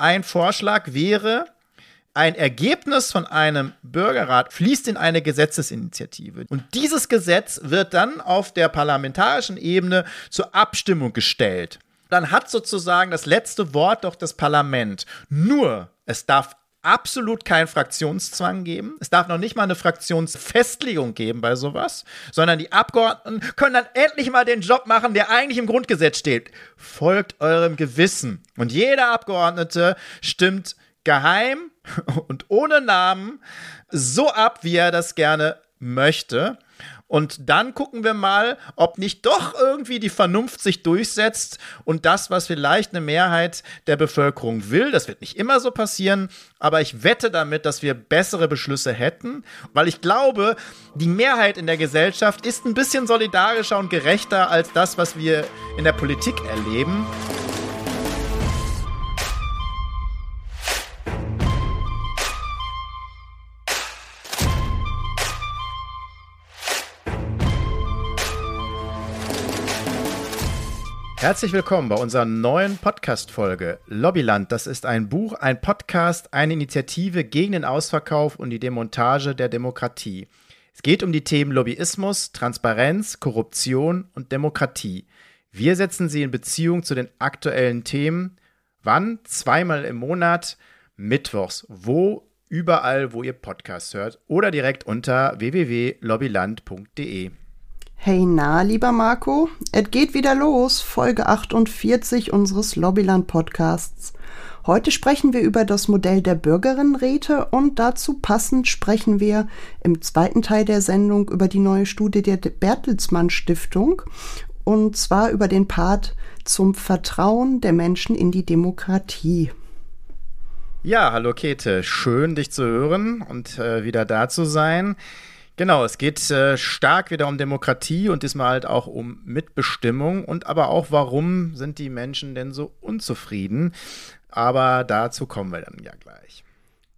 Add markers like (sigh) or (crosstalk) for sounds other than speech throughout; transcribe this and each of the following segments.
ein Vorschlag wäre, ein Ergebnis von einem Bürgerrat fließt in eine Gesetzesinitiative. Und dieses Gesetz wird dann auf der parlamentarischen Ebene zur Abstimmung gestellt. Dann hat sozusagen das letzte Wort doch das Parlament. Nur, es darf absolut keinen Fraktionszwang geben. Es darf noch nicht mal eine Fraktionsfestlegung geben bei sowas, sondern die Abgeordneten können dann endlich mal den Job machen, der eigentlich im Grundgesetz steht. Folgt eurem Gewissen. Und jeder Abgeordnete stimmt geheim (laughs) und ohne Namen so ab, wie er das gerne möchte. Und dann gucken wir mal, ob nicht doch irgendwie die Vernunft sich durchsetzt und das, was vielleicht eine Mehrheit der Bevölkerung will, das wird nicht immer so passieren, aber ich wette damit, dass wir bessere Beschlüsse hätten, weil ich glaube, die Mehrheit in der Gesellschaft ist ein bisschen solidarischer und gerechter als das, was wir in der Politik erleben. Herzlich willkommen bei unserer neuen Podcast-Folge Lobbyland. Das ist ein Buch, ein Podcast, eine Initiative gegen den Ausverkauf und die Demontage der Demokratie. Es geht um die Themen Lobbyismus, Transparenz, Korruption und Demokratie. Wir setzen sie in Beziehung zu den aktuellen Themen. Wann? Zweimal im Monat, mittwochs. Wo? Überall, wo ihr Podcast hört oder direkt unter www.lobbyland.de. Hey na, lieber Marco, es geht wieder los, Folge 48 unseres Lobbyland Podcasts. Heute sprechen wir über das Modell der Bürgerinnenräte und dazu passend sprechen wir im zweiten Teil der Sendung über die neue Studie der Bertelsmann Stiftung und zwar über den Part zum Vertrauen der Menschen in die Demokratie. Ja, hallo Käthe, schön dich zu hören und äh, wieder da zu sein. Genau, es geht äh, stark wieder um Demokratie und diesmal halt auch um Mitbestimmung und aber auch, warum sind die Menschen denn so unzufrieden? Aber dazu kommen wir dann ja gleich.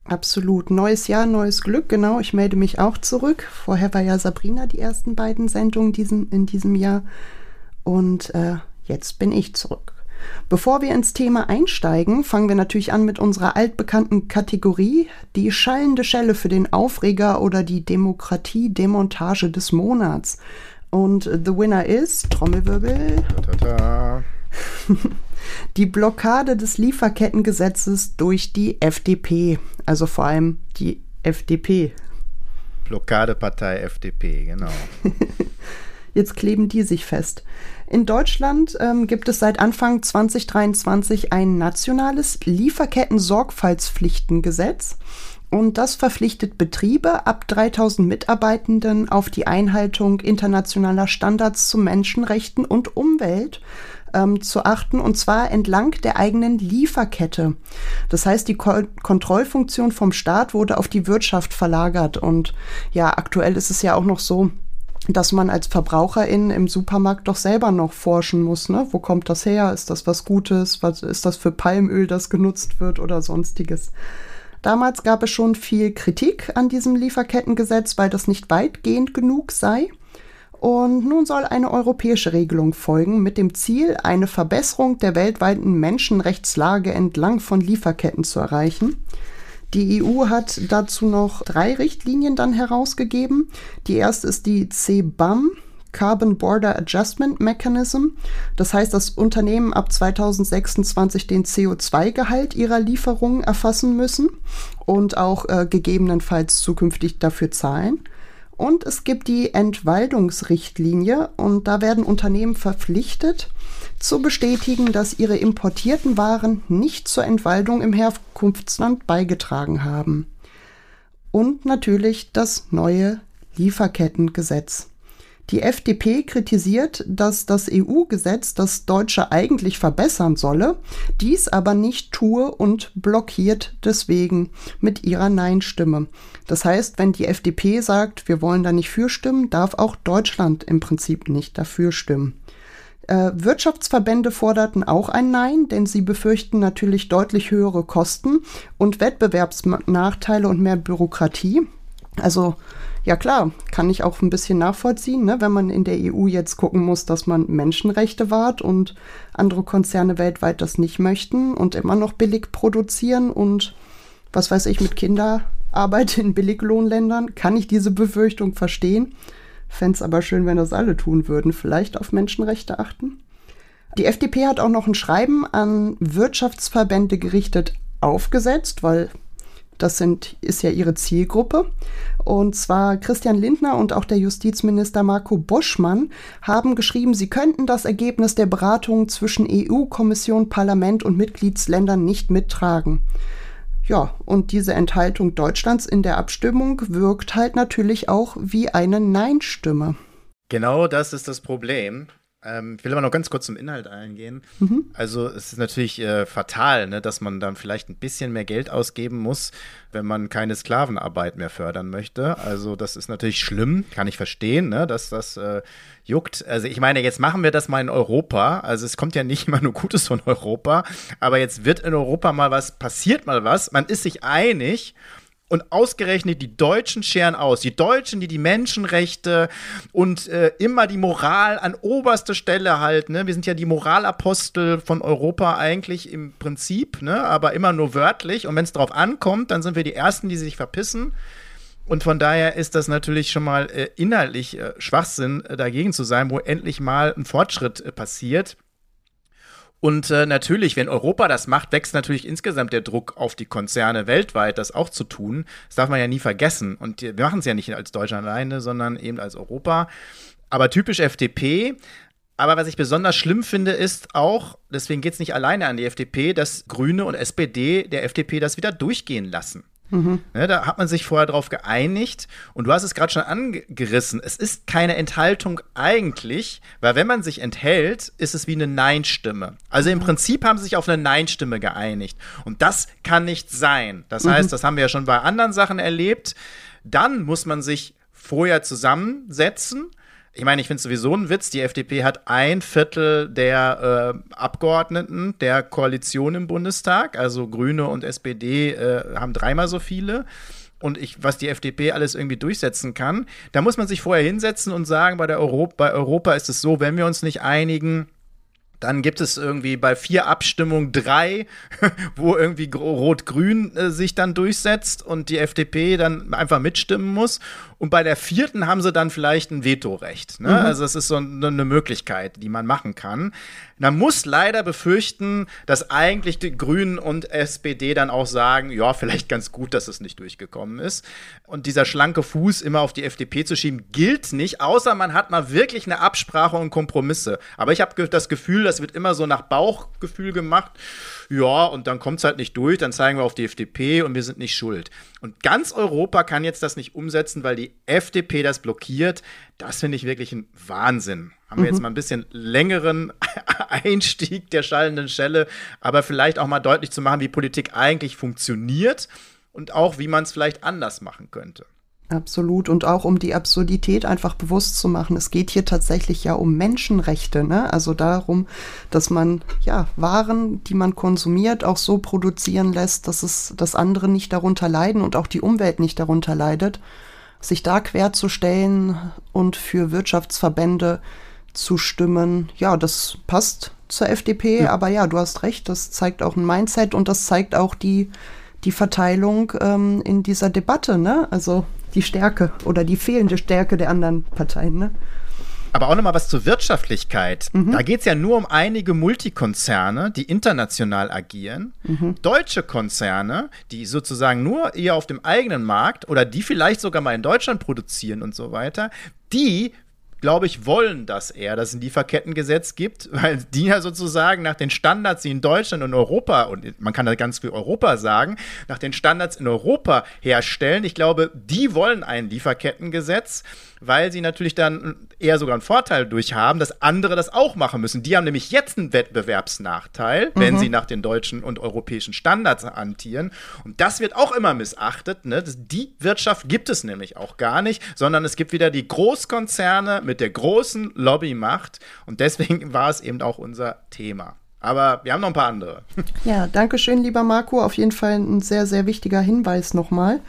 Absolut. Neues Jahr, neues Glück, genau. Ich melde mich auch zurück. Vorher war ja Sabrina die ersten beiden Sendungen diesen, in diesem Jahr. Und äh, jetzt bin ich zurück. Bevor wir ins Thema einsteigen, fangen wir natürlich an mit unserer altbekannten Kategorie, die schallende Schelle für den Aufreger oder die Demokratie-Demontage des Monats. Und the winner ist, Trommelwirbel, ta -ta -ta. (laughs) die Blockade des Lieferkettengesetzes durch die FDP, also vor allem die FDP. Blockadepartei FDP, genau. (laughs) Jetzt kleben die sich fest. In Deutschland ähm, gibt es seit Anfang 2023 ein nationales Lieferketten-Sorgfaltspflichtengesetz. Und das verpflichtet Betriebe ab 3000 Mitarbeitenden auf die Einhaltung internationaler Standards zu Menschenrechten und Umwelt ähm, zu achten, und zwar entlang der eigenen Lieferkette. Das heißt, die Ko Kontrollfunktion vom Staat wurde auf die Wirtschaft verlagert. Und ja, aktuell ist es ja auch noch so, dass man als Verbraucherin im Supermarkt doch selber noch forschen muss. Ne? Wo kommt das her? Ist das was Gutes? Was ist das für Palmöl, das genutzt wird oder sonstiges? Damals gab es schon viel Kritik an diesem Lieferkettengesetz, weil das nicht weitgehend genug sei. Und nun soll eine europäische Regelung folgen mit dem Ziel, eine Verbesserung der weltweiten Menschenrechtslage entlang von Lieferketten zu erreichen. Die EU hat dazu noch drei Richtlinien dann herausgegeben. Die erste ist die CBAM, Carbon Border Adjustment Mechanism. Das heißt, dass Unternehmen ab 2026 den CO2-Gehalt ihrer Lieferungen erfassen müssen und auch äh, gegebenenfalls zukünftig dafür zahlen. Und es gibt die Entwaldungsrichtlinie und da werden Unternehmen verpflichtet, zu bestätigen, dass ihre importierten Waren nicht zur Entwaldung im Herkunftsland beigetragen haben. Und natürlich das neue Lieferkettengesetz. Die FDP kritisiert, dass das EU-Gesetz das Deutsche eigentlich verbessern solle, dies aber nicht tue und blockiert deswegen mit ihrer Nein-Stimme. Das heißt, wenn die FDP sagt, wir wollen da nicht für stimmen, darf auch Deutschland im Prinzip nicht dafür stimmen. Äh, Wirtschaftsverbände forderten auch ein Nein, denn sie befürchten natürlich deutlich höhere Kosten und Wettbewerbsnachteile und mehr Bürokratie. Also Ja klar, kann ich auch ein bisschen nachvollziehen, ne? wenn man in der EU jetzt gucken muss, dass man Menschenrechte wahrt und andere Konzerne weltweit das nicht möchten und immer noch billig produzieren und was weiß ich mit Kinderarbeit in Billiglohnländern, kann ich diese Befürchtung verstehen. Fände es aber schön, wenn das alle tun würden, vielleicht auf Menschenrechte achten. Die FDP hat auch noch ein Schreiben an Wirtschaftsverbände gerichtet aufgesetzt, weil das sind, ist ja ihre Zielgruppe. Und zwar Christian Lindner und auch der Justizminister Marco Boschmann haben geschrieben, sie könnten das Ergebnis der Beratungen zwischen EU-Kommission, Parlament und Mitgliedsländern nicht mittragen. Ja, und diese Enthaltung Deutschlands in der Abstimmung wirkt halt natürlich auch wie eine Nein-Stimme. Genau das ist das Problem. Ähm, ich will aber noch ganz kurz zum Inhalt eingehen. Mhm. Also es ist natürlich äh, fatal, ne, dass man dann vielleicht ein bisschen mehr Geld ausgeben muss, wenn man keine Sklavenarbeit mehr fördern möchte. Also das ist natürlich schlimm, kann ich verstehen, ne, dass das äh, juckt. Also ich meine, jetzt machen wir das mal in Europa. Also es kommt ja nicht immer nur Gutes von Europa, aber jetzt wird in Europa mal was, passiert mal was. Man ist sich einig und ausgerechnet die Deutschen scheren aus. Die Deutschen, die die Menschenrechte und äh, immer die Moral an oberste Stelle halten. Ne? Wir sind ja die Moralapostel von Europa eigentlich im Prinzip, ne? aber immer nur wörtlich. Und wenn es darauf ankommt, dann sind wir die Ersten, die sich verpissen. Und von daher ist das natürlich schon mal äh, inhaltlich äh, Schwachsinn, äh, dagegen zu sein, wo endlich mal ein Fortschritt äh, passiert. Und äh, natürlich, wenn Europa das macht, wächst natürlich insgesamt der Druck auf die Konzerne weltweit, das auch zu tun. Das darf man ja nie vergessen. Und wir machen es ja nicht als Deutschland alleine, sondern eben als Europa. Aber typisch FDP. Aber was ich besonders schlimm finde, ist auch, deswegen geht es nicht alleine an die FDP, dass Grüne und SPD der FDP das wieder durchgehen lassen. Mhm. Ne, da hat man sich vorher drauf geeinigt und du hast es gerade schon angerissen. Es ist keine Enthaltung eigentlich, weil wenn man sich enthält, ist es wie eine Nein-Stimme. Also im mhm. Prinzip haben sie sich auf eine Nein-Stimme geeinigt und das kann nicht sein. Das mhm. heißt, das haben wir ja schon bei anderen Sachen erlebt. Dann muss man sich vorher zusammensetzen ich meine, ich finde es sowieso ein Witz. Die FDP hat ein Viertel der äh, Abgeordneten der Koalition im Bundestag. Also Grüne und SPD äh, haben dreimal so viele. Und ich, was die FDP alles irgendwie durchsetzen kann, da muss man sich vorher hinsetzen und sagen, bei, der Euro bei Europa ist es so, wenn wir uns nicht einigen, dann gibt es irgendwie bei vier Abstimmungen drei, (laughs) wo irgendwie Rot-Grün äh, sich dann durchsetzt und die FDP dann einfach mitstimmen muss. Und bei der vierten haben sie dann vielleicht ein Vetorecht. Ne? Mhm. Also es ist so eine, eine Möglichkeit, die man machen kann. Man muss leider befürchten, dass eigentlich die Grünen und SPD dann auch sagen, ja, vielleicht ganz gut, dass es nicht durchgekommen ist. Und dieser schlanke Fuß immer auf die FDP zu schieben, gilt nicht, außer man hat mal wirklich eine Absprache und Kompromisse. Aber ich habe das Gefühl, das wird immer so nach Bauchgefühl gemacht. Ja, und dann kommt es halt nicht durch, dann zeigen wir auf die FDP und wir sind nicht schuld. Und ganz Europa kann jetzt das nicht umsetzen, weil die FDP das blockiert. Das finde ich wirklich ein Wahnsinn. Haben wir jetzt mhm. mal ein bisschen längeren (laughs) Einstieg der schallenden Schelle, aber vielleicht auch mal deutlich zu machen, wie Politik eigentlich funktioniert und auch, wie man es vielleicht anders machen könnte. Absolut. Und auch um die Absurdität einfach bewusst zu machen. Es geht hier tatsächlich ja um Menschenrechte, ne? Also darum, dass man ja Waren, die man konsumiert, auch so produzieren lässt, dass es, dass andere nicht darunter leiden und auch die Umwelt nicht darunter leidet. Sich da querzustellen und für Wirtschaftsverbände zu stimmen. Ja, das passt zur FDP, ja. aber ja, du hast recht, das zeigt auch ein Mindset und das zeigt auch die, die Verteilung ähm, in dieser Debatte, ne? Also die Stärke oder die fehlende Stärke der anderen Parteien, ne? Aber auch nochmal was zur Wirtschaftlichkeit. Mhm. Da geht es ja nur um einige Multikonzerne, die international agieren. Mhm. Deutsche Konzerne, die sozusagen nur eher auf dem eigenen Markt oder die vielleicht sogar mal in Deutschland produzieren und so weiter, die glaube ich, wollen das eher, dass es ein Lieferkettengesetz gibt, (laughs) weil die ja sozusagen nach den Standards, die in Deutschland und Europa, und man kann da ganz viel Europa sagen, nach den Standards in Europa herstellen. Ich glaube, die wollen ein Lieferkettengesetz weil sie natürlich dann eher sogar einen Vorteil durch haben, dass andere das auch machen müssen. Die haben nämlich jetzt einen Wettbewerbsnachteil, mhm. wenn sie nach den deutschen und europäischen Standards hantieren. Und das wird auch immer missachtet. Ne? Die Wirtschaft gibt es nämlich auch gar nicht, sondern es gibt wieder die Großkonzerne mit der großen Lobbymacht. Und deswegen (laughs) war es eben auch unser Thema. Aber wir haben noch ein paar andere. (laughs) Ja, danke schön, lieber Marco. Auf jeden Fall ein sehr, sehr wichtiger Hinweis nochmal.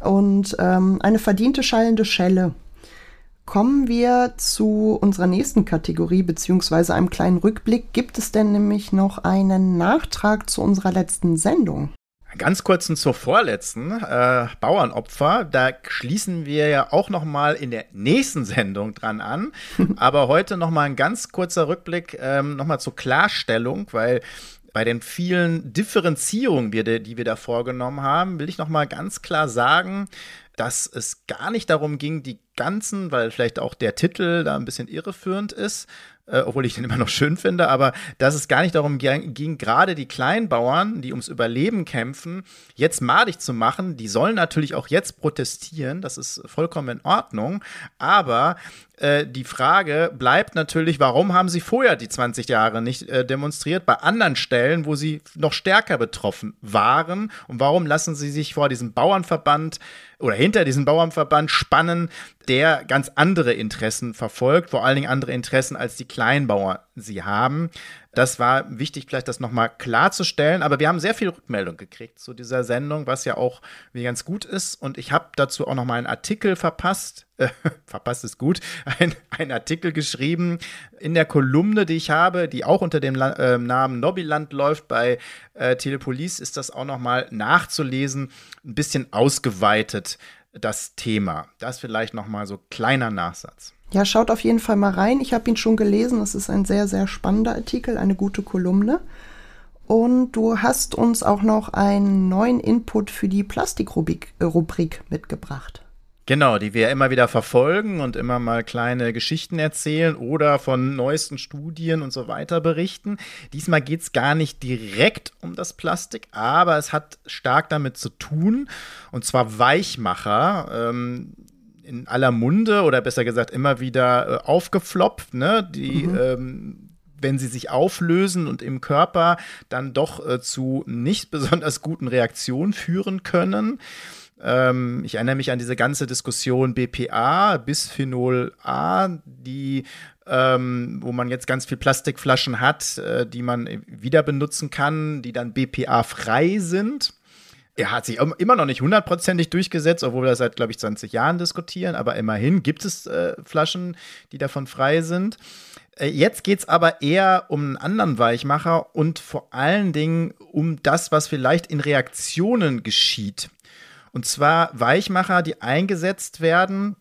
und ähm, eine verdiente schallende Schelle. Kommen wir zu unserer nächsten Kategorie beziehungsweise einem kleinen Rückblick. Gibt es denn nämlich noch einen Nachtrag zu unserer letzten Sendung? Ganz kurzen zur vorletzten äh, Bauernopfer. Da schließen wir ja auch noch mal in der nächsten Sendung dran an. (laughs) Aber heute noch mal ein ganz kurzer Rückblick, ähm, noch mal zur Klarstellung, weil bei den vielen Differenzierungen, die wir da vorgenommen haben, will ich noch mal ganz klar sagen, dass es gar nicht darum ging, die ganzen, weil vielleicht auch der Titel da ein bisschen irreführend ist, äh, obwohl ich den immer noch schön finde, aber dass es gar nicht darum ging, gerade die Kleinbauern, die ums Überleben kämpfen, jetzt madig zu machen. Die sollen natürlich auch jetzt protestieren, das ist vollkommen in Ordnung, aber äh, die Frage bleibt natürlich, warum haben sie vorher die 20 Jahre nicht äh, demonstriert, bei anderen Stellen, wo sie noch stärker betroffen waren? Und warum lassen sie sich vor diesem Bauernverband oder hinter diesem Bauernverband spannen, der ganz andere Interessen verfolgt, vor allen Dingen andere Interessen als die Kleinbauern sie haben. Das war wichtig, vielleicht das nochmal klarzustellen. Aber wir haben sehr viel Rückmeldung gekriegt zu dieser Sendung, was ja auch ganz gut ist. Und ich habe dazu auch nochmal einen Artikel verpasst. Äh, (laughs) verpasst ist gut. Ein, ein Artikel geschrieben in der Kolumne, die ich habe, die auch unter dem äh, Namen Nobbyland läuft. Bei äh, Telepolis ist das auch nochmal nachzulesen. Ein bisschen ausgeweitet das Thema. Das vielleicht nochmal so kleiner Nachsatz. Ja, schaut auf jeden Fall mal rein. Ich habe ihn schon gelesen. Es ist ein sehr, sehr spannender Artikel, eine gute Kolumne. Und du hast uns auch noch einen neuen Input für die Plastikrubrik Rubrik mitgebracht. Genau, die wir immer wieder verfolgen und immer mal kleine Geschichten erzählen oder von neuesten Studien und so weiter berichten. Diesmal geht es gar nicht direkt um das Plastik, aber es hat stark damit zu tun, und zwar Weichmacher. Ähm, in aller Munde oder besser gesagt immer wieder äh, aufgefloppt, ne? Die mhm. ähm, wenn sie sich auflösen und im Körper dann doch äh, zu nicht besonders guten Reaktionen führen können. Ähm, ich erinnere mich an diese ganze Diskussion BPA, Bisphenol A, die ähm, wo man jetzt ganz viel Plastikflaschen hat, äh, die man wieder benutzen kann, die dann BPA frei sind er hat sich immer noch nicht hundertprozentig durchgesetzt, obwohl wir das seit, glaube ich, 20 Jahren diskutieren. Aber immerhin gibt es äh, Flaschen, die davon frei sind. Äh, jetzt geht es aber eher um einen anderen Weichmacher und vor allen Dingen um das, was vielleicht in Reaktionen geschieht. Und zwar Weichmacher, die eingesetzt werden,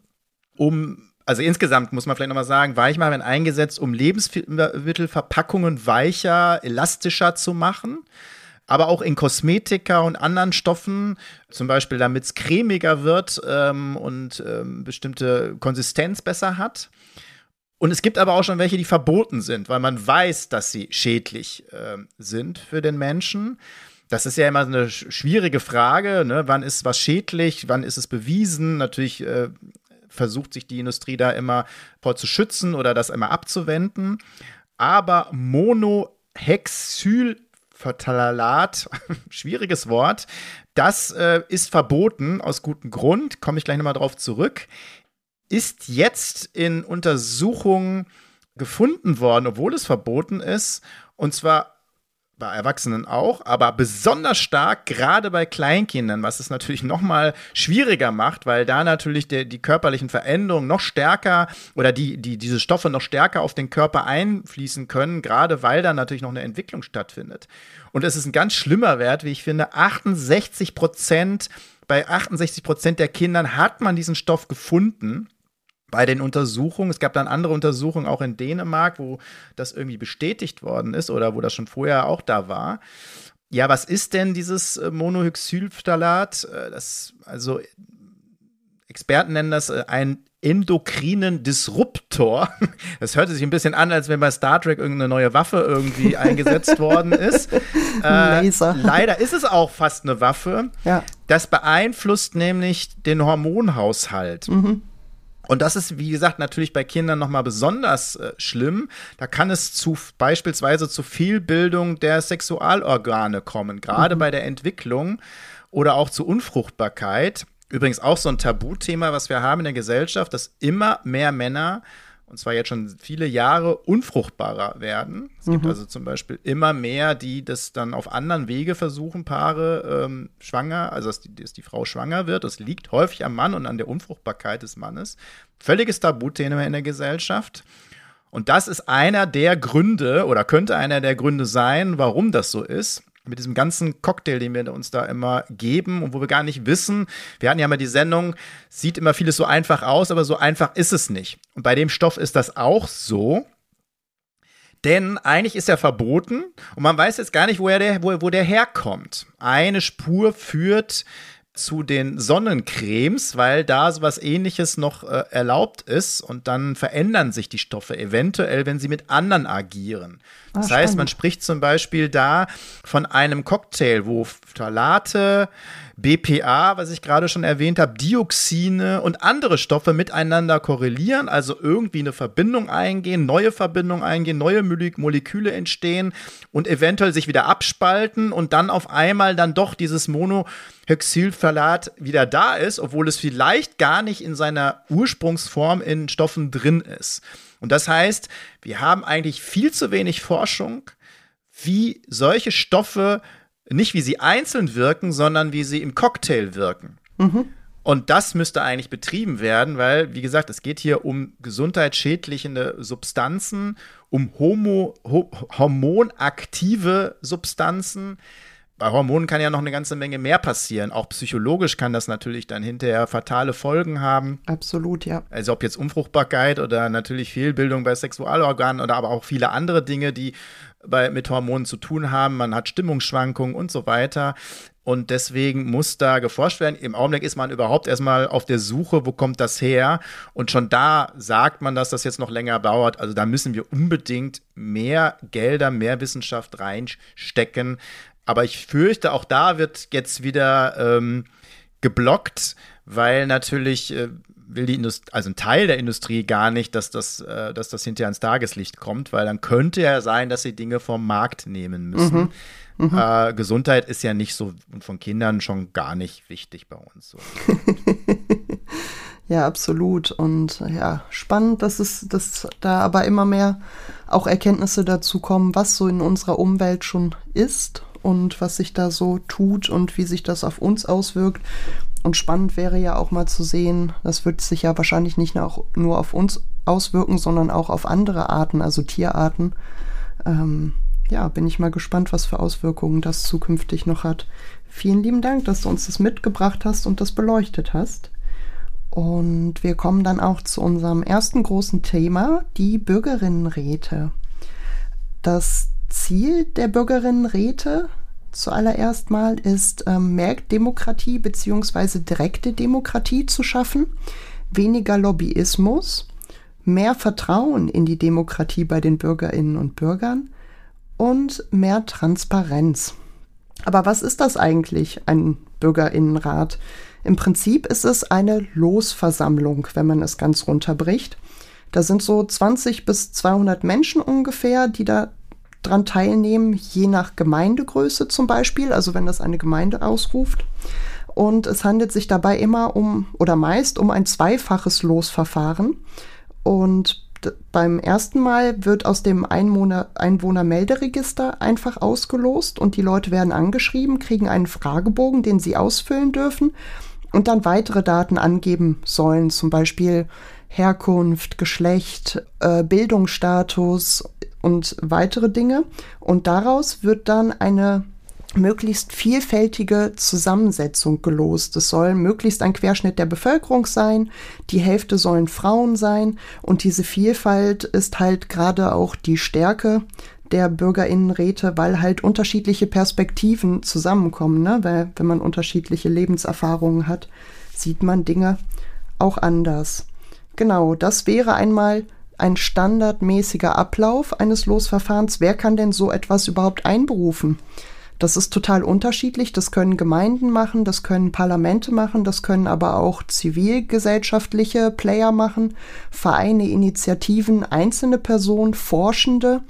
um also insgesamt muss man vielleicht nochmal sagen, Weichmacher werden eingesetzt, um Lebensmittelverpackungen weicher, elastischer zu machen aber auch in Kosmetika und anderen Stoffen, zum Beispiel damit es cremiger wird ähm, und ähm, bestimmte Konsistenz besser hat. Und es gibt aber auch schon welche, die verboten sind, weil man weiß, dass sie schädlich äh, sind für den Menschen. Das ist ja immer eine schwierige Frage. Ne? Wann ist was schädlich? Wann ist es bewiesen? Natürlich äh, versucht sich die Industrie da immer vor zu schützen oder das immer abzuwenden. Aber Monohexyl Vertalalat, (laughs) schwieriges Wort. Das äh, ist verboten aus gutem Grund, komme ich gleich nochmal drauf zurück. Ist jetzt in Untersuchungen gefunden worden, obwohl es verboten ist. Und zwar bei Erwachsenen auch, aber besonders stark gerade bei Kleinkindern, was es natürlich noch mal schwieriger macht, weil da natürlich der, die körperlichen Veränderungen noch stärker oder die, die, diese Stoffe noch stärker auf den Körper einfließen können, gerade weil da natürlich noch eine Entwicklung stattfindet. Und es ist ein ganz schlimmer Wert, wie ich finde, 68 Prozent, bei 68 Prozent der Kindern hat man diesen Stoff gefunden bei den Untersuchungen, es gab dann andere Untersuchungen auch in Dänemark, wo das irgendwie bestätigt worden ist oder wo das schon vorher auch da war. Ja, was ist denn dieses äh, Monohexylphthalat? Äh, das, also Experten nennen das äh, einen endokrinen Disruptor. (laughs) Das hörte sich ein bisschen an, als wenn bei Star Trek irgendeine neue Waffe irgendwie (laughs) eingesetzt worden ist. Äh. Leider ist es auch fast eine Waffe. Ja. Das beeinflusst nämlich den Hormonhaushalt. Mhm. Und das ist, wie gesagt, natürlich bei Kindern nochmal besonders äh, schlimm. Da kann es zu beispielsweise zu Fehlbildung der Sexualorgane kommen, gerade mhm. bei der Entwicklung oder auch zu Unfruchtbarkeit. Übrigens auch so ein Tabuthema, was wir haben in der Gesellschaft, dass immer mehr Männer und zwar jetzt schon viele Jahre unfruchtbarer werden. Es mhm. gibt also zum Beispiel immer mehr, die das dann auf anderen Wege versuchen, Paare ähm, schwanger, also dass die, dass die, Frau schwanger wird. Das liegt häufig am Mann und an der Unfruchtbarkeit des Mannes. Völliges Tabuthema in der Gesellschaft. Und das ist einer der Gründe oder könnte einer der Gründe sein, warum das so ist mit diesem ganzen Cocktail, den wir uns da immer geben und wo wir gar nicht wissen. Wir hatten ja mal die Sendung, sieht immer vieles so einfach aus, aber so einfach ist es nicht. Und bei dem Stoff ist das auch so. Denn eigentlich ist er verboten und man weiß jetzt gar nicht, wo, er der, wo, wo der herkommt. Eine Spur führt zu den Sonnencremes, weil da sowas ähnliches noch äh, erlaubt ist und dann verändern sich die Stoffe eventuell, wenn sie mit anderen agieren. Ah, das ah, heißt, man spricht zum Beispiel da von einem Cocktail, wo Phthalate, BPA, was ich gerade schon erwähnt habe, Dioxine und andere Stoffe miteinander korrelieren, also irgendwie eine Verbindung eingehen, neue Verbindungen eingehen, neue Moleküle entstehen und eventuell sich wieder abspalten und dann auf einmal dann doch dieses Monohexylphthalat wieder da ist, obwohl es vielleicht gar nicht in seiner Ursprungsform in Stoffen drin ist. Und das heißt, wir haben eigentlich viel zu wenig Forschung, wie solche Stoffe nicht wie sie einzeln wirken, sondern wie sie im Cocktail wirken. Mhm. Und das müsste eigentlich betrieben werden, weil, wie gesagt, es geht hier um gesundheitsschädliche Substanzen, um Homo, ho hormonaktive Substanzen. Bei Hormonen kann ja noch eine ganze Menge mehr passieren. Auch psychologisch kann das natürlich dann hinterher fatale Folgen haben. Absolut, ja. Also ob jetzt Unfruchtbarkeit oder natürlich Fehlbildung bei Sexualorganen oder aber auch viele andere Dinge, die bei, mit Hormonen zu tun haben. Man hat Stimmungsschwankungen und so weiter. Und deswegen muss da geforscht werden. Im Augenblick ist man überhaupt erstmal auf der Suche, wo kommt das her? Und schon da sagt man, dass das jetzt noch länger dauert. Also da müssen wir unbedingt mehr Gelder, mehr Wissenschaft reinstecken. Aber ich fürchte, auch da wird jetzt wieder ähm, geblockt, weil natürlich äh, will die Industrie, also ein Teil der Industrie gar nicht, dass das, äh, dass das hinterher ans Tageslicht kommt, weil dann könnte ja sein, dass sie Dinge vom Markt nehmen müssen. Mhm. Mhm. Äh, Gesundheit ist ja nicht so und von Kindern schon gar nicht wichtig bei uns. So. (laughs) ja, absolut. Und ja, spannend, dass es, dass da aber immer mehr auch Erkenntnisse dazu kommen, was so in unserer Umwelt schon ist und was sich da so tut und wie sich das auf uns auswirkt. Und spannend wäre ja auch mal zu sehen, das wird sich ja wahrscheinlich nicht nur auf uns auswirken, sondern auch auf andere Arten, also Tierarten. Ähm, ja, bin ich mal gespannt, was für Auswirkungen das zukünftig noch hat. Vielen lieben Dank, dass du uns das mitgebracht hast und das beleuchtet hast. Und wir kommen dann auch zu unserem ersten großen Thema, die Bürgerinnenräte. Das Ziel der Bürgerinnenräte zuallererst mal ist, ähm, mehr Demokratie bzw. direkte Demokratie zu schaffen, weniger Lobbyismus, mehr Vertrauen in die Demokratie bei den Bürgerinnen und Bürgern und mehr Transparenz. Aber was ist das eigentlich, ein Bürgerinnenrat? Im Prinzip ist es eine Losversammlung, wenn man es ganz runterbricht. Da sind so 20 bis 200 Menschen ungefähr, die da dran teilnehmen, je nach Gemeindegröße zum Beispiel, also wenn das eine Gemeinde ausruft. Und es handelt sich dabei immer um oder meist um ein zweifaches Losverfahren. Und beim ersten Mal wird aus dem Einwohner Einwohnermelderegister einfach ausgelost und die Leute werden angeschrieben, kriegen einen Fragebogen, den sie ausfüllen dürfen und dann weitere Daten angeben sollen, zum Beispiel Herkunft, Geschlecht, äh, Bildungsstatus und weitere Dinge. Und daraus wird dann eine möglichst vielfältige Zusammensetzung gelost. Es soll möglichst ein Querschnitt der Bevölkerung sein, die Hälfte sollen Frauen sein und diese Vielfalt ist halt gerade auch die Stärke der Bürgerinnenräte, weil halt unterschiedliche Perspektiven zusammenkommen. Ne? Weil wenn man unterschiedliche Lebenserfahrungen hat, sieht man Dinge auch anders. Genau, das wäre einmal ein standardmäßiger Ablauf eines Losverfahrens. Wer kann denn so etwas überhaupt einberufen? Das ist total unterschiedlich. Das können Gemeinden machen, das können Parlamente machen, das können aber auch zivilgesellschaftliche Player machen, Vereine, Initiativen, einzelne Personen, Forschende.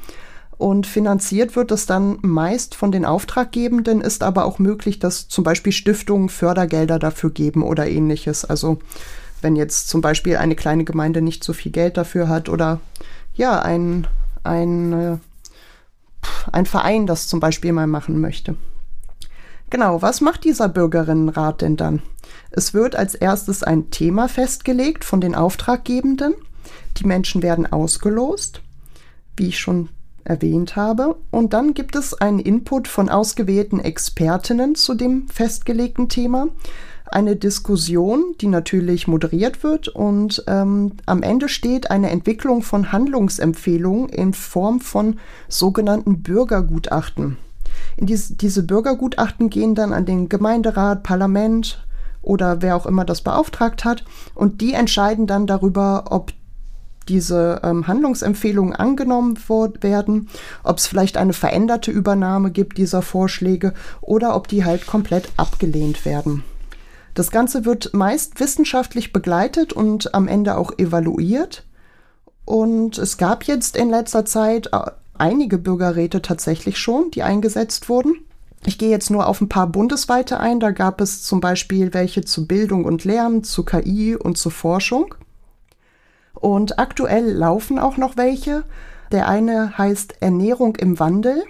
Und finanziert wird es dann meist von den Auftraggebenden, ist aber auch möglich, dass zum Beispiel Stiftungen Fördergelder dafür geben oder ähnliches. Also wenn jetzt zum Beispiel eine kleine Gemeinde nicht so viel Geld dafür hat oder ja, ein, ein, äh, ein Verein das zum Beispiel mal machen möchte. Genau, was macht dieser Bürgerinnenrat denn dann? Es wird als erstes ein Thema festgelegt von den Auftraggebenden. Die Menschen werden ausgelost, wie ich schon erwähnt habe. Und dann gibt es einen Input von ausgewählten Expertinnen zu dem festgelegten Thema. Eine Diskussion, die natürlich moderiert wird und ähm, am Ende steht eine Entwicklung von Handlungsempfehlungen in Form von sogenannten Bürgergutachten. In dies, diese Bürgergutachten gehen dann an den Gemeinderat, Parlament oder wer auch immer das beauftragt hat und die entscheiden dann darüber, ob diese ähm, Handlungsempfehlungen angenommen werden, ob es vielleicht eine veränderte Übernahme gibt dieser Vorschläge oder ob die halt komplett abgelehnt werden. Das Ganze wird meist wissenschaftlich begleitet und am Ende auch evaluiert. Und es gab jetzt in letzter Zeit äh, einige Bürgerräte tatsächlich schon, die eingesetzt wurden. Ich gehe jetzt nur auf ein paar bundesweite ein. Da gab es zum Beispiel welche zu Bildung und Lernen, zu KI und zu Forschung. Und aktuell laufen auch noch welche. Der eine heißt Ernährung im Wandel.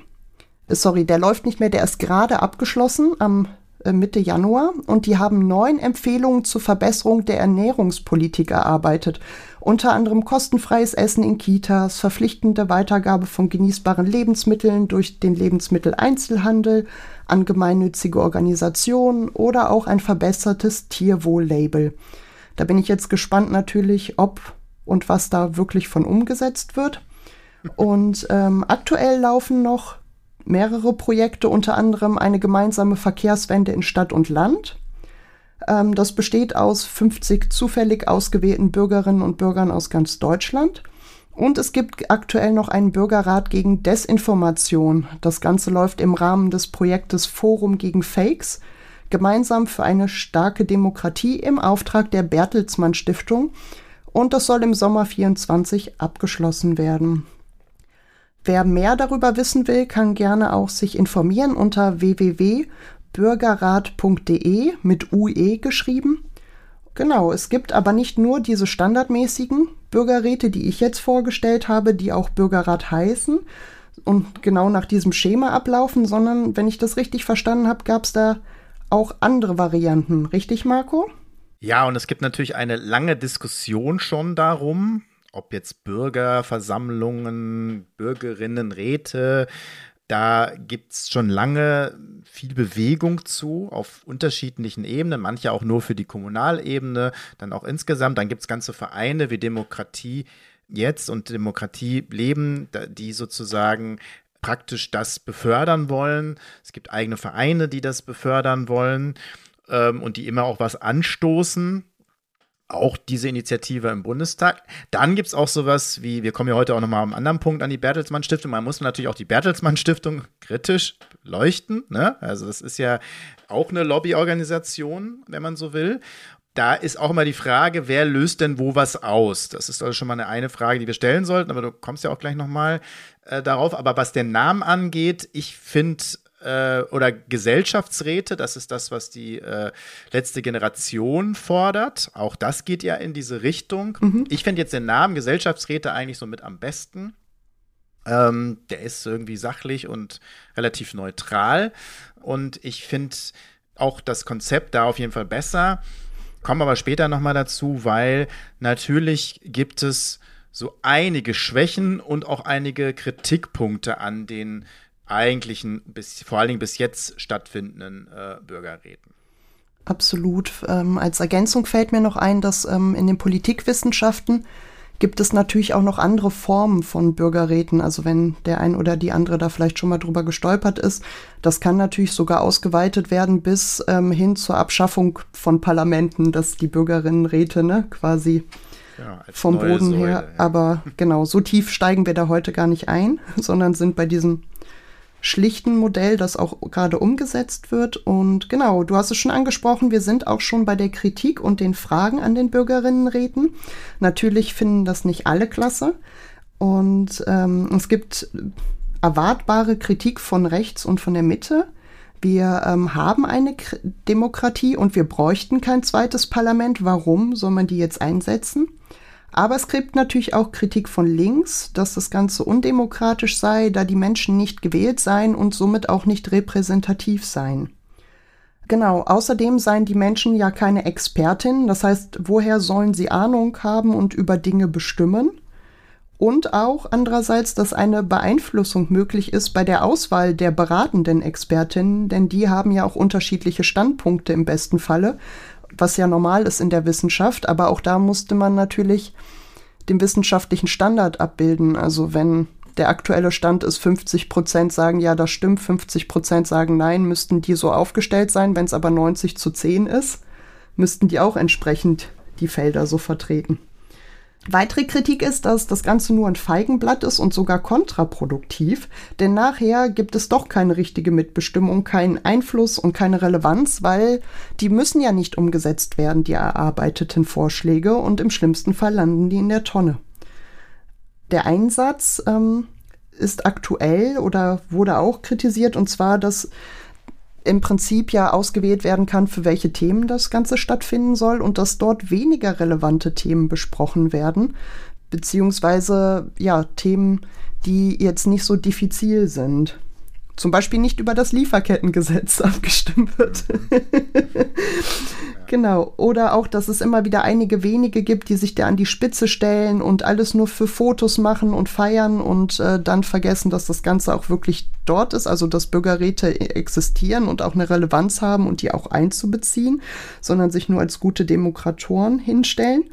Sorry, der läuft nicht mehr, der ist gerade abgeschlossen am äh, Mitte Januar und die haben neun Empfehlungen zur Verbesserung der Ernährungspolitik erarbeitet. Unter anderem kostenfreies Essen in Kitas, verpflichtende Weitergabe von genießbaren Lebensmitteln durch den Lebensmitteleinzelhandel an gemeinnützige Organisationen oder auch ein verbessertes Tierwohl-Label. Da bin ich jetzt gespannt natürlich, ob und was da wirklich von umgesetzt wird. (laughs) Und ähm, aktuell laufen noch mehrere Projekte, unter anderem eine gemeinsame Verkehrswende in Stadt und Land. Ähm, das besteht aus 50 zufällig ausgewählten Bürgerinnen und Bürgern aus ganz Deutschland. Und es gibt aktuell noch einen Bürgerrat gegen Desinformation. Das Ganze läuft im Rahmen des Projektes Forum gegen Fakes, gemeinsam für eine starke Demokratie im Auftrag der Bertelsmann Stiftung und das soll im Sommer 24 abgeschlossen werden. Wer mehr darüber wissen will, kann gerne auch sich informieren unter www.bürgerrat.de mit UE geschrieben. Genau, es gibt aber nicht nur diese standardmäßigen Bürgerräte, die ich jetzt vorgestellt habe, die auch Bürgerrat heißen und genau nach diesem Schema ablaufen, sondern wenn ich das richtig verstanden habe, gab es da auch andere Varianten. Richtig, Marco? Ja, und es gibt natürlich eine lange Diskussion schon darum, ob jetzt Bürgerversammlungen, Bürgerinnenräte, da gibt es schon lange viel Bewegung zu auf unterschiedlichen Ebenen, manche auch nur für die Kommunalebene, dann auch insgesamt. Dann gibt es ganze Vereine wie Demokratie jetzt und Demokratie leben, die sozusagen praktisch das befördern wollen. Es gibt eigene Vereine, die das befördern wollen ähm, und die immer auch was anstoßen. Auch diese Initiative im Bundestag. Dann gibt es auch sowas wie, wir kommen ja heute auch nochmal am anderen Punkt an die Bertelsmann Stiftung. Man muss natürlich auch die Bertelsmann Stiftung kritisch leuchten. Ne? Also, das ist ja auch eine Lobbyorganisation, wenn man so will da ist auch immer die Frage, wer löst denn wo was aus? Das ist also schon mal eine, eine Frage, die wir stellen sollten, aber du kommst ja auch gleich nochmal äh, darauf. Aber was den Namen angeht, ich finde äh, oder Gesellschaftsräte, das ist das, was die äh, letzte Generation fordert. Auch das geht ja in diese Richtung. Mhm. Ich finde jetzt den Namen Gesellschaftsräte eigentlich so mit am besten. Ähm, der ist irgendwie sachlich und relativ neutral. Und ich finde auch das Konzept da auf jeden Fall besser. Kommen aber später nochmal dazu, weil natürlich gibt es so einige Schwächen und auch einige Kritikpunkte an den eigentlichen, bis, vor allen Dingen bis jetzt stattfindenden äh, Bürgerräten. Absolut. Ähm, als Ergänzung fällt mir noch ein, dass ähm, in den Politikwissenschaften gibt es natürlich auch noch andere Formen von Bürgerräten. Also wenn der ein oder die andere da vielleicht schon mal drüber gestolpert ist, das kann natürlich sogar ausgeweitet werden bis ähm, hin zur Abschaffung von Parlamenten, dass die Bürgerinnenräte ne, quasi ja, vom Boden Säule, her. Ja. Aber (laughs) genau, so tief steigen wir da heute gar nicht ein, sondern sind bei diesem schlichten Modell, das auch gerade umgesetzt wird. Und genau, du hast es schon angesprochen, wir sind auch schon bei der Kritik und den Fragen an den Bürgerinnenräten. Natürlich finden das nicht alle klasse. Und ähm, es gibt erwartbare Kritik von rechts und von der Mitte. Wir ähm, haben eine K Demokratie und wir bräuchten kein zweites Parlament. Warum soll man die jetzt einsetzen? Aber es gibt natürlich auch Kritik von links, dass das Ganze undemokratisch sei, da die Menschen nicht gewählt seien und somit auch nicht repräsentativ seien. Genau, außerdem seien die Menschen ja keine Expertinnen, das heißt, woher sollen sie Ahnung haben und über Dinge bestimmen? Und auch andererseits, dass eine Beeinflussung möglich ist bei der Auswahl der beratenden Expertinnen, denn die haben ja auch unterschiedliche Standpunkte im besten Falle, was ja normal ist in der Wissenschaft, aber auch da musste man natürlich den wissenschaftlichen Standard abbilden. Also wenn der aktuelle Stand ist, 50 Prozent sagen, ja, das stimmt, 50 Prozent sagen, nein, müssten die so aufgestellt sein. Wenn es aber 90 zu 10 ist, müssten die auch entsprechend die Felder so vertreten. Weitere Kritik ist, dass das Ganze nur ein Feigenblatt ist und sogar kontraproduktiv, denn nachher gibt es doch keine richtige Mitbestimmung, keinen Einfluss und keine Relevanz, weil die müssen ja nicht umgesetzt werden, die erarbeiteten Vorschläge, und im schlimmsten Fall landen die in der Tonne. Der Einsatz ähm, ist aktuell oder wurde auch kritisiert, und zwar, dass im Prinzip ja ausgewählt werden kann, für welche Themen das Ganze stattfinden soll und dass dort weniger relevante Themen besprochen werden, beziehungsweise ja, Themen, die jetzt nicht so diffizil sind zum Beispiel nicht über das Lieferkettengesetz (laughs) abgestimmt wird. (laughs) genau. Oder auch, dass es immer wieder einige wenige gibt, die sich da an die Spitze stellen und alles nur für Fotos machen und feiern und äh, dann vergessen, dass das Ganze auch wirklich dort ist, also dass Bürgerräte existieren und auch eine Relevanz haben und die auch einzubeziehen, sondern sich nur als gute Demokratoren hinstellen.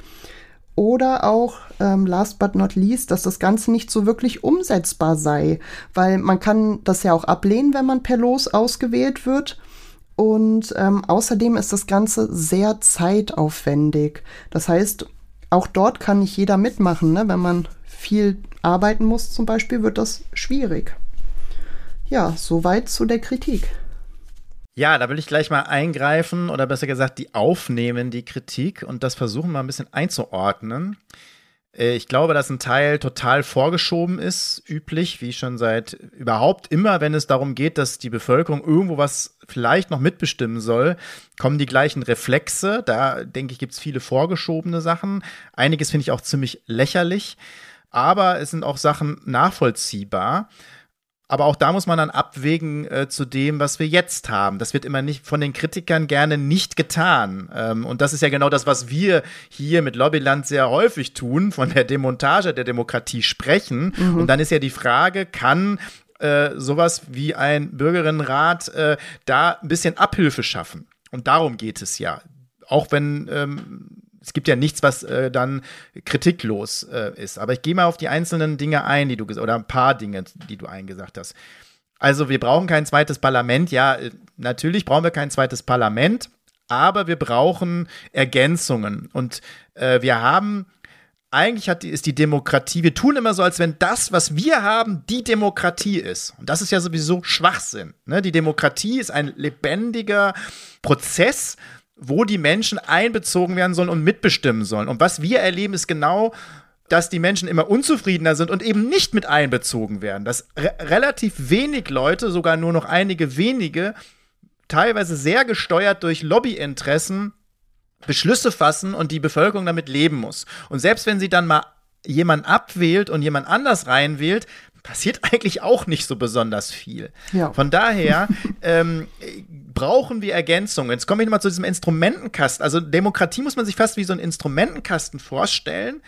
Oder auch, ähm, last but not least, dass das Ganze nicht so wirklich umsetzbar sei, weil man kann das ja auch ablehnen, wenn man per Los ausgewählt wird. Und ähm, außerdem ist das Ganze sehr zeitaufwendig. Das heißt, auch dort kann nicht jeder mitmachen. Ne? Wenn man viel arbeiten muss zum Beispiel, wird das schwierig. Ja, soweit zu der Kritik. Ja, da will ich gleich mal eingreifen oder besser gesagt, die aufnehmen, die Kritik und das versuchen mal ein bisschen einzuordnen. Äh, ich glaube, dass ein Teil total vorgeschoben ist, üblich, wie schon seit überhaupt immer, wenn es darum geht, dass die Bevölkerung irgendwo was vielleicht noch mitbestimmen soll, kommen die gleichen Reflexe. Da denke ich, gibt es viele vorgeschobene Sachen. Einiges finde ich auch ziemlich lächerlich, aber es sind auch Sachen nachvollziehbar. Aber auch da muss man dann abwägen äh, zu dem, was wir jetzt haben. Das wird immer nicht von den Kritikern gerne nicht getan. Ähm, und das ist ja genau das, was wir hier mit Lobbyland sehr häufig tun, von der Demontage der Demokratie sprechen. Mhm. Und dann ist ja die Frage, kann äh, sowas wie ein Bürgerinnenrat äh, da ein bisschen Abhilfe schaffen? Und darum geht es ja. Auch wenn ähm, es gibt ja nichts, was äh, dann kritiklos äh, ist. Aber ich gehe mal auf die einzelnen Dinge ein, die du oder ein paar Dinge, die du eingesagt hast. Also wir brauchen kein zweites Parlament. Ja, äh, natürlich brauchen wir kein zweites Parlament, aber wir brauchen Ergänzungen. Und äh, wir haben eigentlich hat, ist die Demokratie, wir tun immer so, als wenn das, was wir haben, die Demokratie ist. Und das ist ja sowieso Schwachsinn. Ne? Die Demokratie ist ein lebendiger Prozess, wo die Menschen einbezogen werden sollen und mitbestimmen sollen. Und was wir erleben, ist genau, dass die Menschen immer unzufriedener sind und eben nicht mit einbezogen werden. Dass re relativ wenig Leute, sogar nur noch einige wenige, teilweise sehr gesteuert durch Lobbyinteressen, Beschlüsse fassen und die Bevölkerung damit leben muss. Und selbst wenn sie dann mal jemand abwählt und jemand anders reinwählt, passiert (laughs) eigentlich auch nicht so besonders viel. Ja. Von daher ähm, brauchen wir Ergänzungen. Jetzt komme ich nochmal zu diesem Instrumentenkasten. Also Demokratie muss man sich fast wie so einen Instrumentenkasten vorstellen.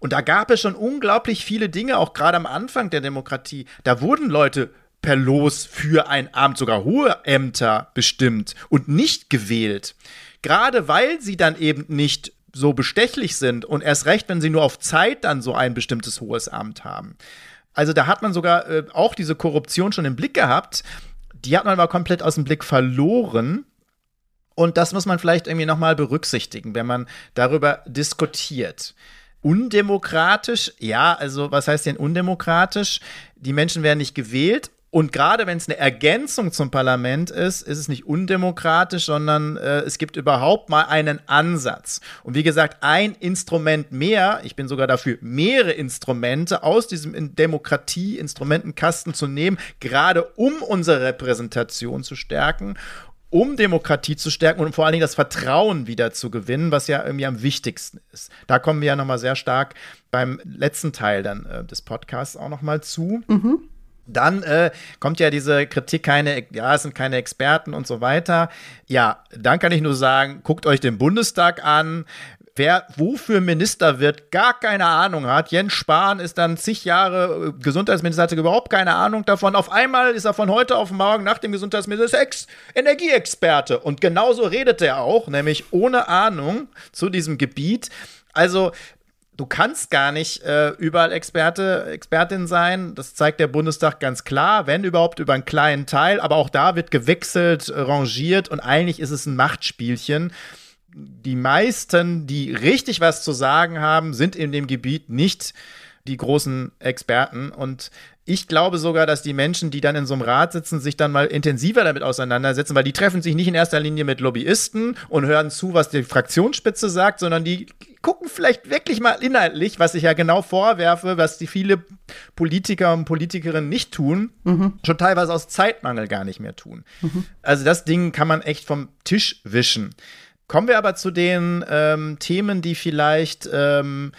Und da gab es schon unglaublich viele Dinge, auch gerade am Anfang der Demokratie. Da wurden Leute per Los für ein Amt, sogar hohe Ämter bestimmt und nicht gewählt. Gerade weil sie dann eben nicht so bestechlich sind und erst recht, wenn sie nur auf Zeit dann so ein bestimmtes hohes Amt haben. Also da hat man sogar äh, auch diese Korruption schon im Blick gehabt. Die hat man aber komplett aus dem Blick verloren. Und das muss man vielleicht irgendwie noch mal berücksichtigen, wenn man darüber diskutiert. Undemokratisch, ja, also was heißt denn undemokratisch? Die Menschen werden nicht gewählt Und gerade wenn es eine Ergänzung zum Parlament ist, ist es nicht undemokratisch, sondern äh, es gibt überhaupt mal einen Ansatz. Und wie gesagt, ein Instrument mehr, ich bin sogar dafür, mehrere Instrumente aus diesem Demokratie-Instrumentenkasten zu nehmen, gerade um unsere Repräsentation zu stärken um Demokratie zu stärken und vor allen Dingen das Vertrauen wieder zu gewinnen, was ja irgendwie am wichtigsten ist. Da kommen wir ja noch mal sehr stark beim letzten Teil dann äh, des Podcasts auch noch mal zu. Mhm. Dann äh, kommt ja diese Kritik, keine, ja, es sind keine Experten und so weiter. Ja, dann kann ich nur sagen, guckt euch den Bundestag an. Wer wofür Minister wird, gar keine Ahnung hat. Jens Spahn ist dann zig Jahre äh, Gesundheitsminister, hatte überhaupt keine Ahnung davon. Auf einmal ist er von heute auf morgen nach dem Gesundheitsminister Ex Energieexperte. Und genauso redet er auch, nämlich ohne Ahnung zu diesem Gebiet. Also du kannst gar nicht äh, überall Experte, Expertin sein. Das zeigt der Bundestag ganz klar, wenn überhaupt über einen kleinen Teil. Aber auch da wird gewechselt, rangiert und eigentlich ist es ein Machtspielchen. Die meisten, die richtig was zu sagen haben, sind in dem Gebiet nicht die großen Experten. Und ich glaube sogar, dass die Menschen, die dann in so einem Rat sitzen, sich dann mal intensiver damit auseinandersetzen, weil die treffen sich nicht in erster Linie mit Lobbyisten und hören zu, was die Fraktionsspitze sagt, sondern die gucken vielleicht wirklich mal inhaltlich, was ich ja genau vorwerfe, was die viele Politiker und Politikerinnen nicht tun, mhm. schon teilweise aus Zeitmangel gar nicht mehr tun. Mhm. Also das Ding kann man echt vom Tisch wischen. Kommen wir aber zu den ähm, Themen, die vielleicht ähm,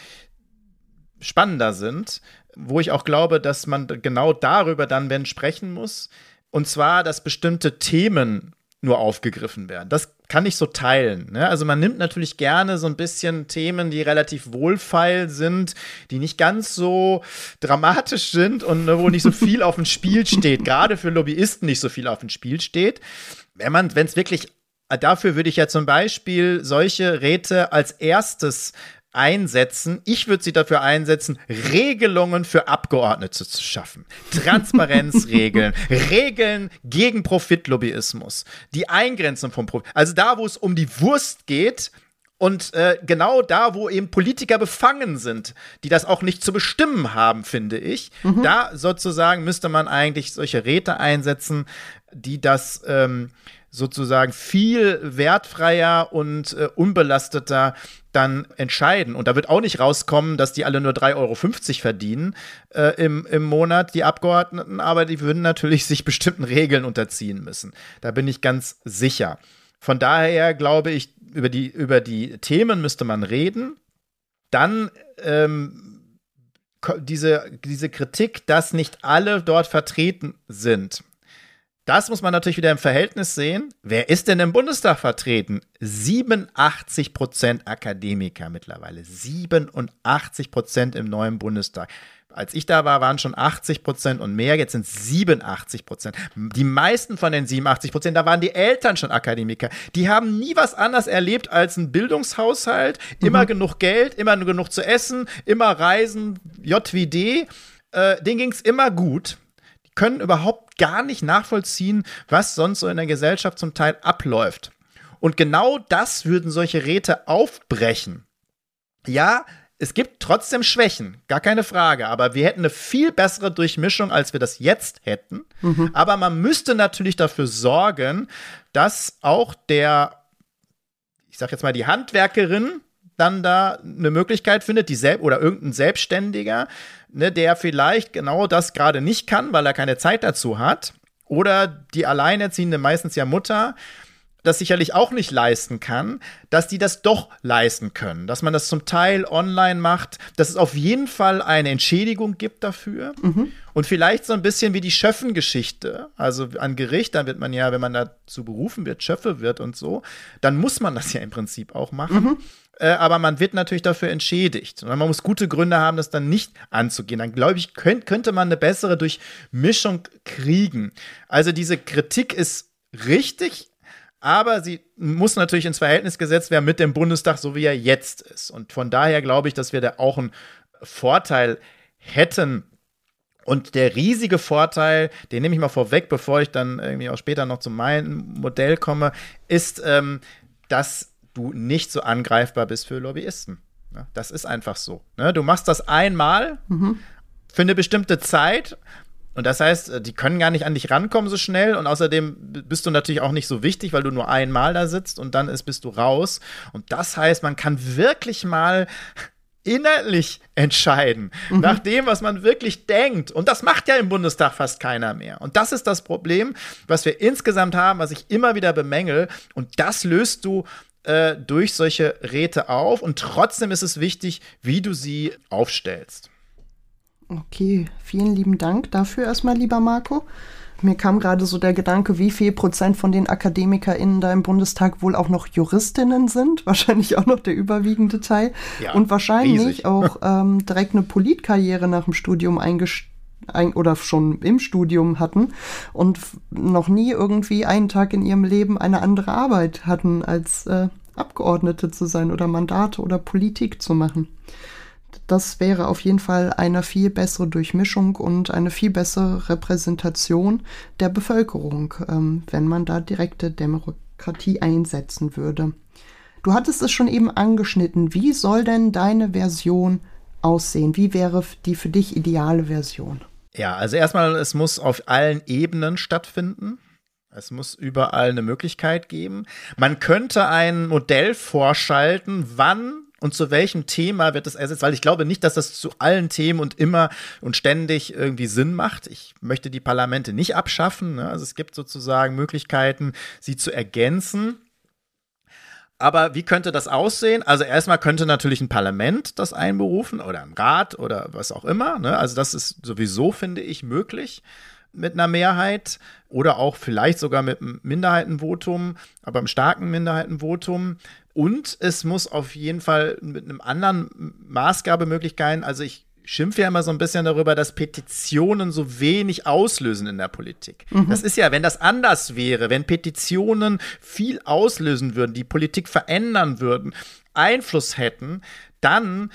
spannender sind wo ich auch glaube, dass man genau darüber dann, wenn sprechen muss. Und zwar, dass bestimmte Themen nur aufgegriffen werden. Das kann ich so teilen. Ne? Also man nimmt natürlich gerne so ein bisschen Themen, die relativ wohlfeil sind, die nicht ganz so dramatisch sind und ne, wo nicht so viel auf dem Spiel steht, gerade für Lobbyisten nicht so viel auf dem Spiel steht. Wenn man, wenn es wirklich Dafür würde ich ja zum Beispiel solche Räte als erstes einsetzen. Ich würde sie dafür einsetzen, Regelungen für Abgeordnete zu schaffen. Transparenzregeln, (laughs) Regeln gegen Profitlobbyismus, die Eingrenzung von Profit. Also da, wo es um die Wurst geht, und äh, genau da, wo eben Politiker befangen sind, die das auch nicht zu bestimmen haben, finde ich, mhm. da sozusagen müsste man eigentlich solche Räte einsetzen, die das ähm, sozusagen viel wertfreier und äh, unbelasteter dann entscheiden. Und da wird auch nicht rauskommen, dass die alle nur 3,50 Euro verdienen äh, im, im Monat, die Abgeordneten, aber die würden natürlich sich bestimmten Regeln unterziehen müssen. Da bin ich ganz sicher. Von daher glaube ich, über die, über die Themen müsste man reden. Dann ähm, diese, diese Kritik, dass nicht alle dort vertreten sind. Das muss man natürlich wieder im Verhältnis sehen. Wer ist denn im Bundestag vertreten? 87 Prozent Akademiker mittlerweile. 87 Prozent im neuen Bundestag. Als ich da war, waren schon 80 Prozent und mehr. Jetzt sind es 87 Prozent. Die meisten von den 87 Prozent, da waren die Eltern schon Akademiker. Die haben nie was anderes erlebt als ein Bildungshaushalt. Immer mhm. genug Geld, immer genug zu essen, immer Reisen, JWD. Äh, denen ging es immer gut können überhaupt gar nicht nachvollziehen, was sonst so in der Gesellschaft zum Teil abläuft. Und genau das würden solche Räte aufbrechen. Ja, es gibt trotzdem Schwächen, gar keine Frage, aber wir hätten eine viel bessere Durchmischung, als wir das jetzt hätten. Mhm. Aber man müsste natürlich dafür sorgen, dass auch der, ich sag jetzt mal, die Handwerkerin dann da eine Möglichkeit findet, die Sel oder irgendein Selbstständiger, ne, der vielleicht genau das gerade nicht kann, weil er keine Zeit dazu hat, oder die alleinerziehende, meistens ja Mutter, das sicherlich auch nicht leisten kann, dass die das doch leisten können, dass man das zum Teil online macht, dass es auf jeden Fall eine Entschädigung gibt dafür mhm. und vielleicht so ein bisschen wie die Schöffengeschichte, also an Gericht, da wird man ja, wenn man dazu berufen wird, Schöffe wird und so, dann muss man das ja im Prinzip auch machen. Mhm. Äh, aber man wird natürlich dafür entschädigt. Und man muss gute Gründe haben, das dann nicht anzugehen. Dann glaube ich, könnt, könnte man eine bessere Durchmischung kriegen. Also diese Kritik ist richtig, aber sie muss natürlich ins Verhältnis gesetzt werden mit dem Bundestag, so wie er jetzt ist. Und von daher glaube ich, dass wir da auch einen Vorteil hätten. Und der riesige Vorteil, den nehme ich mal vorweg, bevor ich dann irgendwie auch später noch zu meinem Modell komme, ist, ähm, dass du nicht so angreifbar bist für Lobbyisten. Das ist einfach so. Ne? Du machst das einmal mhm. für eine bestimmte Zeit Und das heißt, äh, die können gar nicht an dich rankommen so schnell. Und außerdem bist du natürlich auch nicht so wichtig, weil du nur einmal da sitzt und dann ist, bist du raus. Und das heißt, man kann wirklich mal (laughs) innerlich entscheiden, mhm. nach dem, was man wirklich denkt. Und das macht ja im Bundestag fast keiner mehr. Und das ist das Problem, was wir insgesamt haben, was ich immer wieder bemängel. Und das löst du äh, durch solche Räte auf. Und trotzdem ist es wichtig, wie du sie aufstellst. Okay, vielen lieben Dank dafür erstmal, lieber Marco. Mir kam gerade so der Gedanke, wie viel Prozent von den AkademikerInnen da im Bundestag wohl auch noch Juristinnen sind. (laughs) Wahrscheinlich auch noch der überwiegende Teil. Ja, und wahrscheinlich riesig. (laughs) auch ähm, direkt eine Politkarriere nach dem Studium eingestellt ein, oder schon im Studium hatten und noch nie irgendwie einen Tag in ihrem Leben eine andere Arbeit hatten, als äh, Abgeordnete zu sein oder Mandate oder Politik zu machen das wäre auf jeden Fall eine viel bessere Durchmischung und eine viel bessere Repräsentation der Bevölkerung, ähm, wenn man da direkte Demokratie einsetzen würde. Du hattest es schon eben angeschnitten. Wie soll denn deine Version aussehen? Wie wäre die für dich ideale Version? Ja, also erstmal, es muss auf allen Ebenen stattfinden. Es muss überall eine Möglichkeit geben. Man könnte ein Modell vorschalten, wann und zu welchem Thema wird es ersetzt? Weil ich glaube nicht, dass das zu allen Themen und immer und ständig irgendwie Sinn macht. Ich möchte die Parlamente nicht abschaffen. Ne? Also es gibt sozusagen Möglichkeiten, sie zu ergänzen. Aber wie könnte das aussehen? Also erstmal könnte natürlich ein Parlament das einberufen oder ein Rat oder was auch immer. Ne? Also das ist sowieso, finde ich, möglich mit einer Mehrheit oder auch vielleicht sogar mit einem Minderheitenvotum, aber einem starken Minderheitenvotum. Und es muss auf jeden Fall mit einem anderen Maßgabe möglich sein. Also ich schimpfe ja immer so ein bisschen darüber, dass Petitionen so wenig auslösen in der Politik. Mhm. Das ist ja, wenn das anders wäre, wenn Petitionen viel auslösen würden, die Politik verändern würden, Einfluss hätten, dann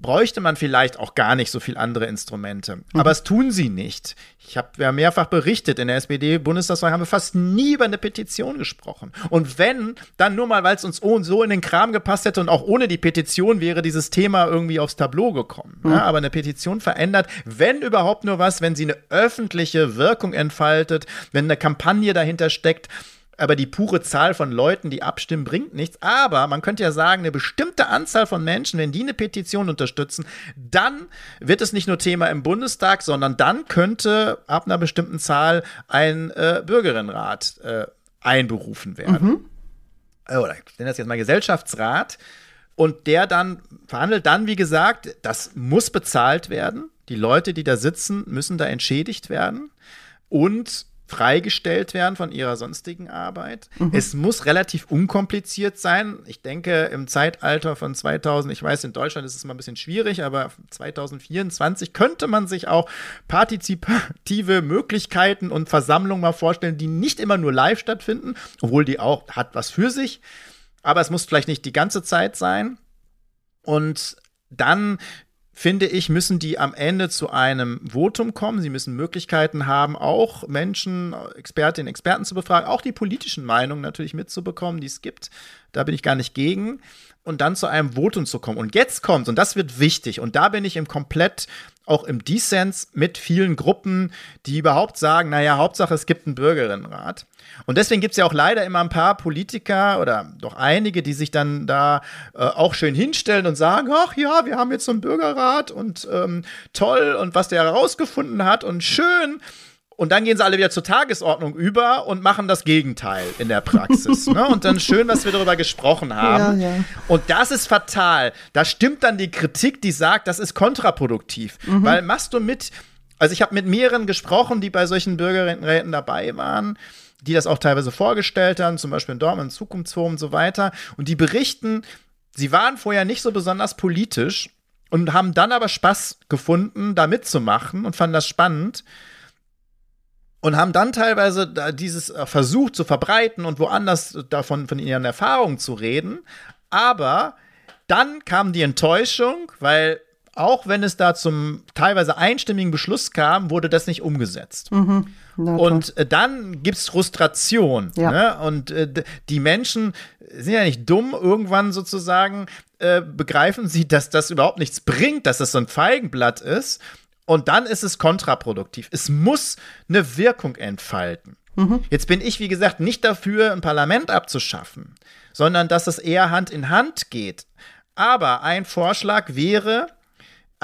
bräuchte man vielleicht auch gar nicht so viel andere Instrumente. Mhm. Aber es tun sie nicht. Ich habe ja mehrfach berichtet, in der SPD-Bundestagswahl haben wir fast nie über eine Petition gesprochen. Und wenn, dann nur mal, weil es uns so in den Kram gepasst hätte und auch ohne die Petition wäre dieses Thema irgendwie aufs Tableau gekommen. Mhm. Ja, aber eine Petition verändert, wenn überhaupt nur was, wenn sie eine öffentliche Wirkung entfaltet, wenn eine Kampagne dahinter steckt aber die pure Zahl von Leuten, die abstimmen, bringt nichts. Aber man könnte ja sagen, eine bestimmte Anzahl von Menschen, wenn die eine Petition unterstützen, dann wird es nicht nur Thema im Bundestag, sondern dann könnte ab einer bestimmten Zahl ein äh, Bürgerinnenrat äh, einberufen werden. Mhm. Äh, oder ich nenne das jetzt mal Gesellschaftsrat. Und der dann verhandelt dann, wie gesagt, das muss bezahlt werden. Die Leute, die da sitzen, müssen da entschädigt werden. Und freigestellt werden von ihrer sonstigen Arbeit. Mhm. Es muss relativ unkompliziert sein. Ich denke, im Zeitalter von 2000, ich weiß, in Deutschland ist es mal ein bisschen schwierig, aber 2024 könnte man sich auch partizipative Möglichkeiten und Versammlungen mal vorstellen, die nicht immer nur live stattfinden, obwohl die auch hat was für sich. Aber es muss vielleicht nicht die ganze Zeit sein. Und dann finde ich, müssen die am Ende zu einem Votum kommen. Sie müssen Möglichkeiten haben, auch Menschen, Expertinnen, Experten zu befragen, auch die politischen Meinungen natürlich mitzubekommen, die es gibt. Da bin ich gar nicht gegen. Und dann zu einem Votum zu kommen. Und jetzt kommt, und das wird wichtig, und da bin ich im komplett auch im Dissens mit vielen Gruppen, die überhaupt sagen, naja, Hauptsache es gibt einen Bürgerinnenrat. Und deswegen gibt es ja auch leider immer ein paar Politiker oder doch einige, die sich dann da äh, auch schön hinstellen und sagen, ach ja, wir haben jetzt so einen Bürgerrat und ähm, toll und was der herausgefunden hat und schön. Und dann gehen sie alle wieder zur Tagesordnung über und machen das Gegenteil in der Praxis. ne? Und dann schön, was wir darüber gesprochen haben. Ja, ja. Und das ist fatal. Da stimmt dann die Kritik, die sagt, das ist kontraproduktiv. Mhm. Weil machst du mit, also ich habe mit mehreren gesprochen, die bei solchen Bürgerräten dabei waren, die das auch teilweise vorgestellt haben, zum Beispiel in Dortmund, Zukunftsforum und so weiter. Und die berichten, sie waren vorher nicht so besonders politisch und haben dann aber Spaß gefunden, da mitzumachen und fanden das spannend und haben dann teilweise dieses äh, versucht zu verbreiten und woanders davon von ihren Erfahrungen zu reden. Aber dann kam die Enttäuschung, weil auch wenn es da zum teilweise einstimmigen Beschluss kam, wurde das nicht umgesetzt. Mhm. Und äh, dann gibt es Frustration. Ja. Ne? Und äh, die Menschen sind ja nicht dumm, irgendwann sozusagen äh, begreifen sie, dass das überhaupt nichts bringt, dass das so ein Feigenblatt ist Und dann ist es kontraproduktiv. Es muss eine Wirkung entfalten. Mhm. Jetzt bin ich, wie gesagt, nicht dafür, ein Parlament abzuschaffen, sondern dass es eher Hand in Hand geht. Aber ein Vorschlag wäre,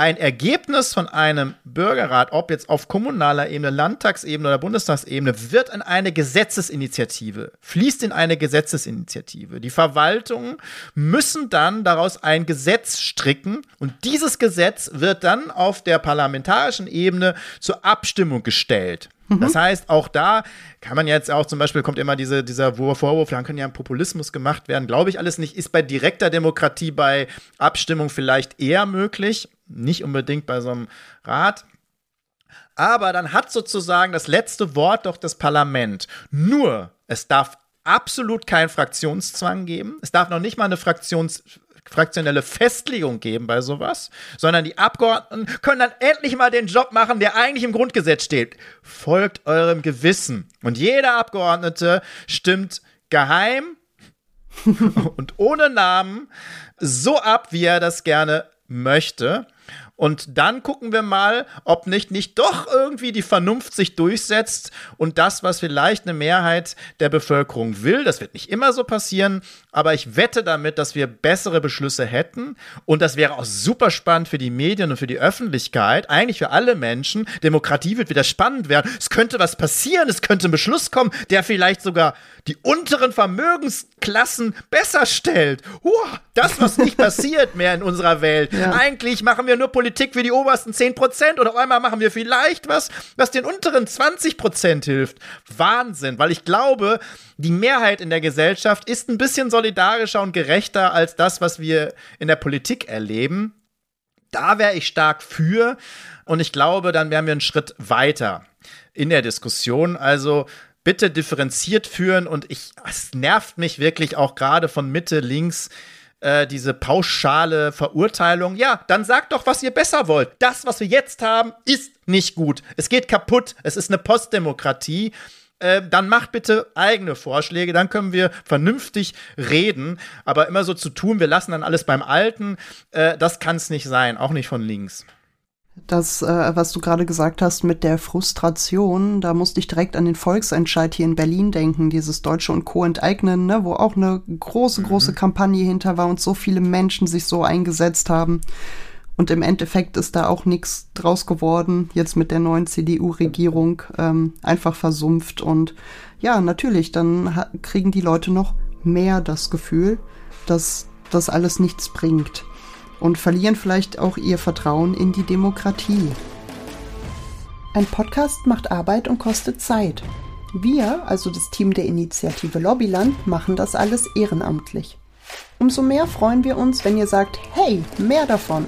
ein Ergebnis von einem Bürgerrat, ob jetzt auf kommunaler Ebene, Landtagsebene oder Bundestagsebene, wird in eine Gesetzesinitiative, fließt in eine Gesetzesinitiative. Die Verwaltungen müssen dann daraus ein Gesetz stricken und dieses Gesetz wird dann auf der parlamentarischen Ebene zur Abstimmung gestellt. Mhm. Das heißt, auch da kann man jetzt auch zum Beispiel, kommt immer diese, dieser Vorwurf, dann kann ja ein Populismus gemacht werden. Glaube ich alles nicht. Ist bei direkter Demokratie, bei Abstimmung vielleicht eher möglich nicht unbedingt bei so einem Rat. Aber dann hat sozusagen das letzte Wort doch das Parlament. Nur, es darf absolut keinen Fraktionszwang geben. Es darf noch nicht mal eine Fraktions fraktionelle Festlegung geben bei sowas, sondern die Abgeordneten können dann endlich mal den Job machen, der eigentlich im Grundgesetz steht. Folgt eurem Gewissen. Und jeder Abgeordnete stimmt geheim (laughs) und ohne Namen so ab, wie er das gerne möchte. Und dann gucken wir mal, ob nicht, nicht doch irgendwie die Vernunft sich durchsetzt und das, was vielleicht eine Mehrheit der Bevölkerung will, das wird nicht immer so passieren, aber ich wette damit, dass wir bessere Beschlüsse hätten. Und das wäre auch super spannend für die Medien und für die Öffentlichkeit, eigentlich für alle Menschen. Demokratie wird wieder spannend werden. Es könnte was passieren, es könnte ein Beschluss kommen, der vielleicht sogar die unteren Vermögensklassen besser stellt. Huh, das, was nicht (laughs) passiert mehr in unserer Welt. Ja. Eigentlich machen wir nur Politik für die obersten 10 Prozent und auf einmal machen wir vielleicht was, was den unteren 20 Prozent hilft. Wahnsinn, weil ich glaube, die Mehrheit in der Gesellschaft ist ein bisschen solidarischer und gerechter als das, was wir in der Politik erleben. Da wäre ich stark für und ich glaube, dann wären wir einen Schritt weiter in der Diskussion. Also bitte differenziert führen und ich, es nervt mich wirklich auch gerade von Mitte, links, äh, diese pauschale Verurteilung. Ja, dann sagt doch, was ihr besser wollt. Das, was wir jetzt haben, ist nicht gut. Es geht kaputt. Es ist eine Postdemokratie. Äh, dann macht bitte eigene Vorschläge, dann können wir vernünftig reden. Aber immer so zu tun, wir lassen dann alles beim Alten, äh, das kann es nicht sein, auch nicht von links. Das, äh, was du gerade gesagt hast mit der Frustration, da musste ich direkt an den Volksentscheid hier in Berlin denken, dieses Deutsche und Co. enteignen, ne, wo auch eine große, große mhm. Kampagne hinter war und so viele Menschen sich so eingesetzt haben. Und im Endeffekt ist da auch nichts draus geworden, jetzt mit der neuen CDU-Regierung, ähm, einfach versumpft. Und ja, natürlich, dann kriegen die Leute noch mehr das Gefühl, dass das alles nichts bringt. Und verlieren vielleicht auch ihr Vertrauen in die Demokratie. Ein Podcast macht Arbeit und kostet Zeit. Wir, also das Team der Initiative Lobbyland, machen das alles ehrenamtlich. Umso mehr freuen wir uns, wenn ihr sagt, hey, mehr davon.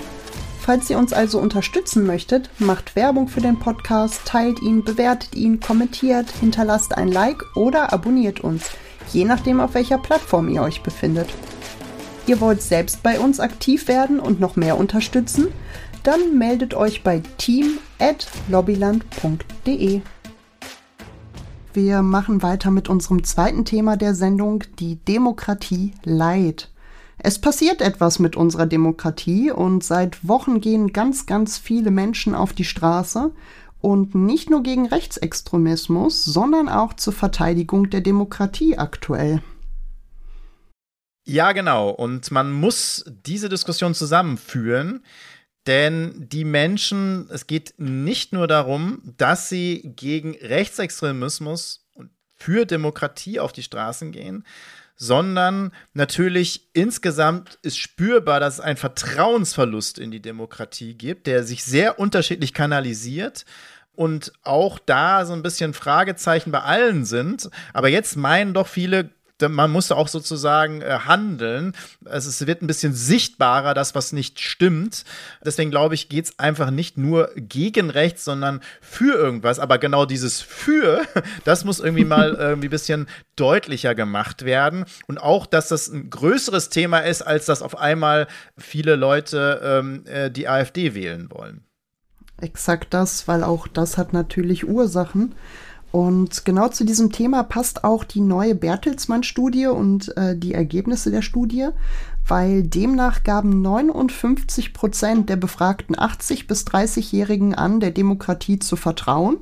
Falls ihr uns also unterstützen möchtet, macht Werbung für den Podcast, teilt ihn, bewertet ihn, kommentiert, hinterlasst ein Like oder abonniert uns, je nachdem auf welcher Plattform ihr euch befindet. Ihr wollt selbst bei uns aktiv werden und noch mehr unterstützen? Dann meldet euch bei team@lobbyland.de. Wir machen weiter mit unserem zweiten Thema der Sendung, die Demokratie Leid. Es passiert etwas mit unserer Demokratie und seit Wochen gehen ganz, ganz viele Menschen auf die Straße und nicht nur gegen Rechtsextremismus, sondern auch zur Verteidigung der Demokratie aktuell. Ja, genau. Und man muss diese Diskussion zusammenführen, denn die Menschen, es geht nicht nur darum, dass sie gegen Rechtsextremismus und für Demokratie auf die Straßen gehen, sondern natürlich insgesamt ist spürbar, dass es einen Vertrauensverlust in die Demokratie gibt, der sich sehr unterschiedlich kanalisiert und auch da so ein bisschen Fragezeichen bei allen sind. Aber jetzt meinen doch viele man muss auch sozusagen äh, handeln. Also es wird ein bisschen sichtbarer, das, was nicht stimmt. Deswegen glaube ich, geht es einfach nicht nur gegen rechts, sondern für irgendwas. Aber genau dieses für, (laughs) das muss irgendwie mal (laughs) irgendwie ein bisschen deutlicher gemacht werden. Und auch, dass das ein größeres Thema ist, als dass auf einmal viele Leute ähm, äh, die AfD wählen wollen. Exakt das, weil auch das hat natürlich Ursachen. Und genau zu diesem Thema passt auch die neue Bertelsmann-Studie und äh, die Ergebnisse der Studie, weil demnach gaben 59 Prozent der befragten 80- bis 30-Jährigen an, der Demokratie zu vertrauen.